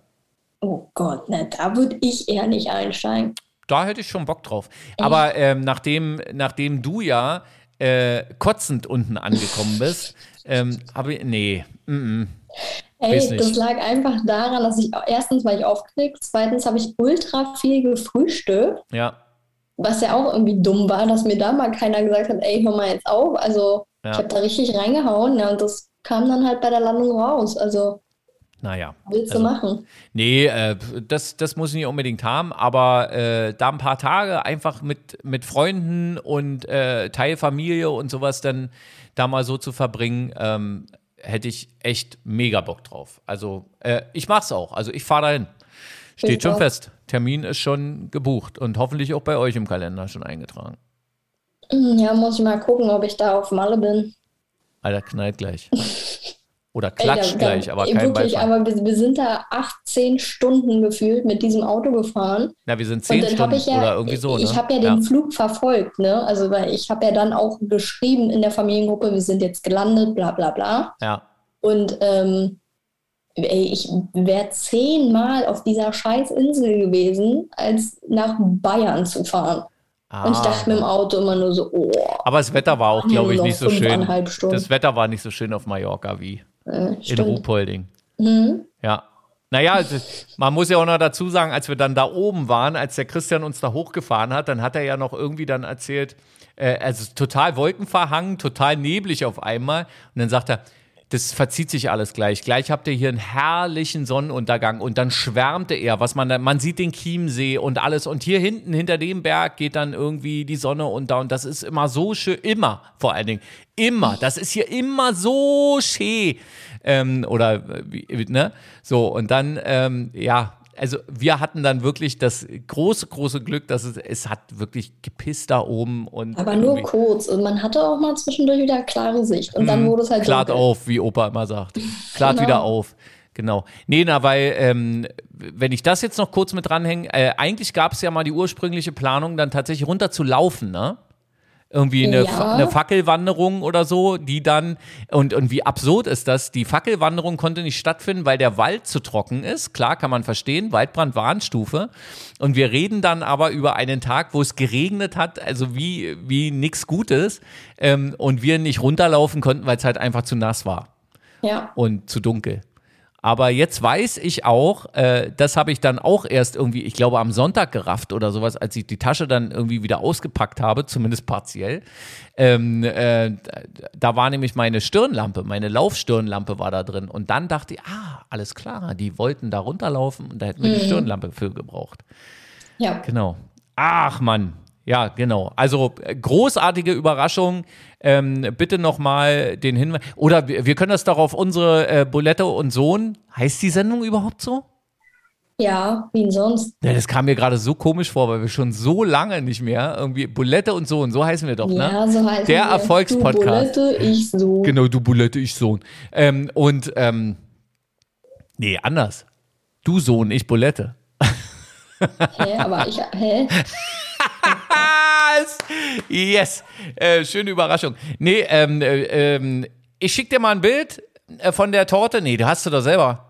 Oh Gott, na, da würde ich eher nicht einsteigen. Da hätte ich schon Bock drauf. Aber ähm, nachdem, nachdem du ja äh, kotzend unten angekommen bist, ähm, habe ich, nee, mm, mm. Ey, das lag einfach daran, dass ich erstens war ich aufgeregt, zweitens habe ich ultra viel gefrühstückt, ja, was ja auch irgendwie dumm war, dass mir da mal keiner gesagt hat, ey, hör mal jetzt auf. Also Ja. ich habe da richtig reingehauen, ja, und das kam dann halt bei der Landung raus. Also naja. willst Also, du machen? Nee, äh, das, das muss ich nicht unbedingt haben, aber äh, da ein paar Tage einfach mit, mit Freunden und äh, Teilfamilie und sowas dann da mal so zu verbringen, ähm, hätte ich echt mega Bock drauf. Also äh, ich mach's auch. Also ich fahre dahin. Steht Ich schon auch. fest. Termin ist schon gebucht und hoffentlich auch bei euch im Kalender schon eingetragen. Hm, Ja, muss ich mal gucken, ob ich da auf Malle bin. Alter, knallt gleich. Oder Ey, klatscht da- gleich, aber ey, kein Wirklich, Beifall. aber wir, wir sind da 18 Stunden gefühlt mit diesem Auto gefahren. Na, wir sind Und zehn dann Stunden habe ich ja, oder irgendwie so, ne? ich habe ja den Flug verfolgt, ne? Also weil ich habe ja dann auch geschrieben in der Familiengruppe, wir sind jetzt gelandet, bla bla bla. ja. Und ähm, ey, ich wäre zehnmal auf dieser scheiß Insel gewesen, als nach Bayern zu fahren. Und ich dachte mir im Ah. Auto immer nur so, oh, Aber das Wetter war auch, glaube ich, nicht so schön. Stunden. Das Wetter war nicht so schön auf Mallorca wie äh, in. Ruhpolding. Mhm. Ja. Naja, also, man muss ja auch noch dazu sagen, als wir dann da oben waren, als der Christian uns da hochgefahren hat, dann hat er ja noch irgendwie dann erzählt, äh, also total wolkenverhangen, total neblig auf einmal. Und dann sagt er, das verzieht sich alles gleich. Gleich habt ihr hier einen herrlichen Sonnenuntergang und dann schwärmte er, was man da, man sieht den Chiemsee und alles. Und hier hinten hinter dem Berg geht dann irgendwie die Sonne unter und das ist immer so schön, immer vor allen Dingen, immer, das ist hier immer so schön ähm, oder äh, ne, so und dann ähm, ja, also wir hatten dann wirklich das große, große Glück, dass es, es hat wirklich gepisst da oben und Aber nur kurz. Und man hatte auch mal zwischendurch wieder klare Sicht. Und dann wurde es halt Klart dunkel. auf, wie Opa immer sagt. Klart Genau. wieder auf. Genau. Nee, na, weil, ähm, wenn ich das jetzt noch kurz mit dranhänge, äh, eigentlich gab es ja mal die ursprüngliche Planung, dann tatsächlich runter zu laufen, ne? Irgendwie eine, Ja. Eine Fackelwanderung oder so, die dann, und, und wie absurd ist das, die Fackelwanderung konnte nicht stattfinden, weil der Wald zu trocken ist. Klar, kann man verstehen, Waldbrand Warnstufe. Und wir reden dann aber über einen Tag, wo es geregnet hat, also wie, wie nix Gutes, ähm, und wir nicht runterlaufen konnten, weil es halt einfach zu nass war Ja. und zu dunkel. Aber jetzt weiß ich auch, äh, das habe ich dann auch erst irgendwie, ich glaube, am Sonntag gerafft oder sowas, als ich die Tasche dann irgendwie wieder ausgepackt habe, zumindest partiell. Ähm, äh, da war nämlich meine Stirnlampe, meine Laufstirnlampe war da drin. Und dann dachte ich, ah, alles klar, die wollten da runterlaufen und da hätten wir die Stirnlampe für gebraucht. Ja. Genau. Ach Mann. Ja, genau. Also äh, großartige Überraschung. Ähm, bitte nochmal den Hinweis. Oder wir, wir können das doch auf unsere äh, Bulette und Sohn. Heißt die Sendung überhaupt so? Ja, wie sonst? Ja, das kam mir gerade so komisch vor, weil wir schon so lange nicht mehr irgendwie Bulette und Sohn, so heißen wir doch, ne? Ja, so heißt Der Erfolgspodcast. Du Bulette, ich so. Genau, du Bulette, ich Sohn. Ähm, und, ähm, nee, anders. Du Sohn, ich Bulette. Hä, aber ich, hä? yes, äh, schöne Überraschung. Nee, ähm, äh, ähm, ich schick dir mal ein Bild äh, von der Torte. Nee, du hast du doch selber.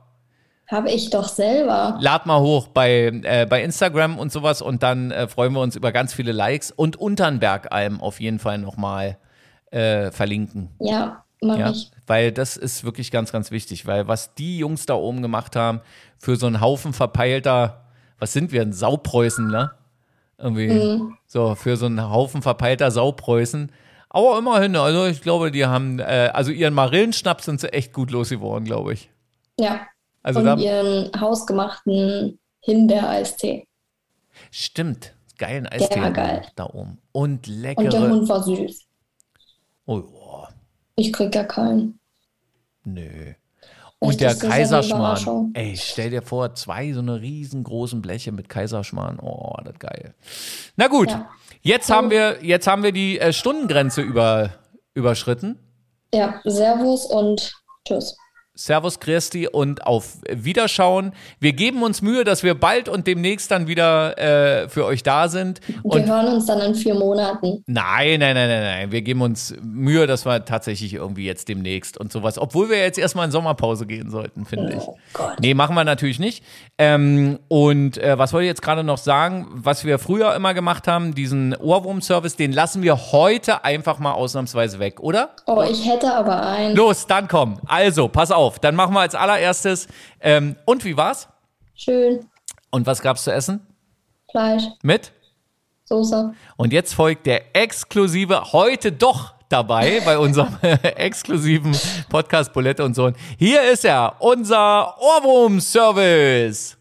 Habe ich doch selber. Lad mal hoch bei, äh, bei Instagram und sowas und dann äh, freuen wir uns über ganz viele Likes und Unternbergalm auf jeden Fall nochmal äh, verlinken. Ja, mach Ja, ich. weil das ist wirklich ganz, ganz wichtig, weil was die Jungs da oben gemacht haben für so einen Haufen verpeilter, was sind wir, ein Saupreußen, ne? Irgendwie Mhm. so für so einen Haufen verpeilter Saupreußen. Aber immerhin, also ich glaube, die haben, äh, also ihren Marillenschnaps sind sie echt gut losgeworden, glaube ich. Ja. Also und da, ihren hausgemachten Himbeereistee. stimmt, geilen Eistee war geil. da oben. Und Und der Hund war süß. oh, oh, Ich krieg ja keinen. nö. Und der Kaiserschmarrn. Ey, stell dir vor, zwei so eine riesengroßen Bleche mit Kaiserschmarrn. Oh, das geil. Na gut, Ja. jetzt haben wir, jetzt haben wir die äh, Stundengrenze über, überschritten. Ja, Servus und tschüss. Servus Christi und auf Wiederschauen. Wir geben uns Mühe, dass wir bald und demnächst dann wieder äh, für euch da sind. Wir Und hören uns dann in vier Monaten. nein, nein, nein, nein, nein. Wir geben uns Mühe, dass wir tatsächlich irgendwie jetzt demnächst und sowas, obwohl wir jetzt erstmal in Sommerpause gehen sollten, finde ich. Oh Gott. Nee, machen wir natürlich nicht. Ähm, und äh, was wollte ich jetzt gerade noch sagen? Was wir früher immer gemacht haben, diesen Ohrwurm-Service, den lassen wir heute einfach mal ausnahmsweise weg, oder? Oh, ich hätte aber einen. Los, dann komm. Also, pass auf. Dann machen wir als allererstes. Ähm, und wie war's? Schön. Und was gab's zu essen? Fleisch, Mit? Soße. Und jetzt folgt der exklusive, heute doch dabei bei unserem exklusiven Podcast Bulette und Sohn. Hier ist er, unser Ohrwurm-Service.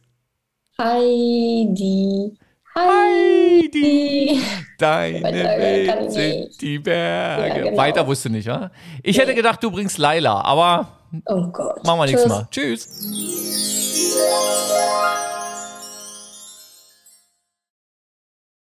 Heidi. Heidi, Heidi. deine Welt sind die Berge. Ja, genau. Weiter wusste nicht, ja? Ich hätte gedacht, du bringst Laila, aber Oh Gott. machen wir nächstes. Mal. Tschüss.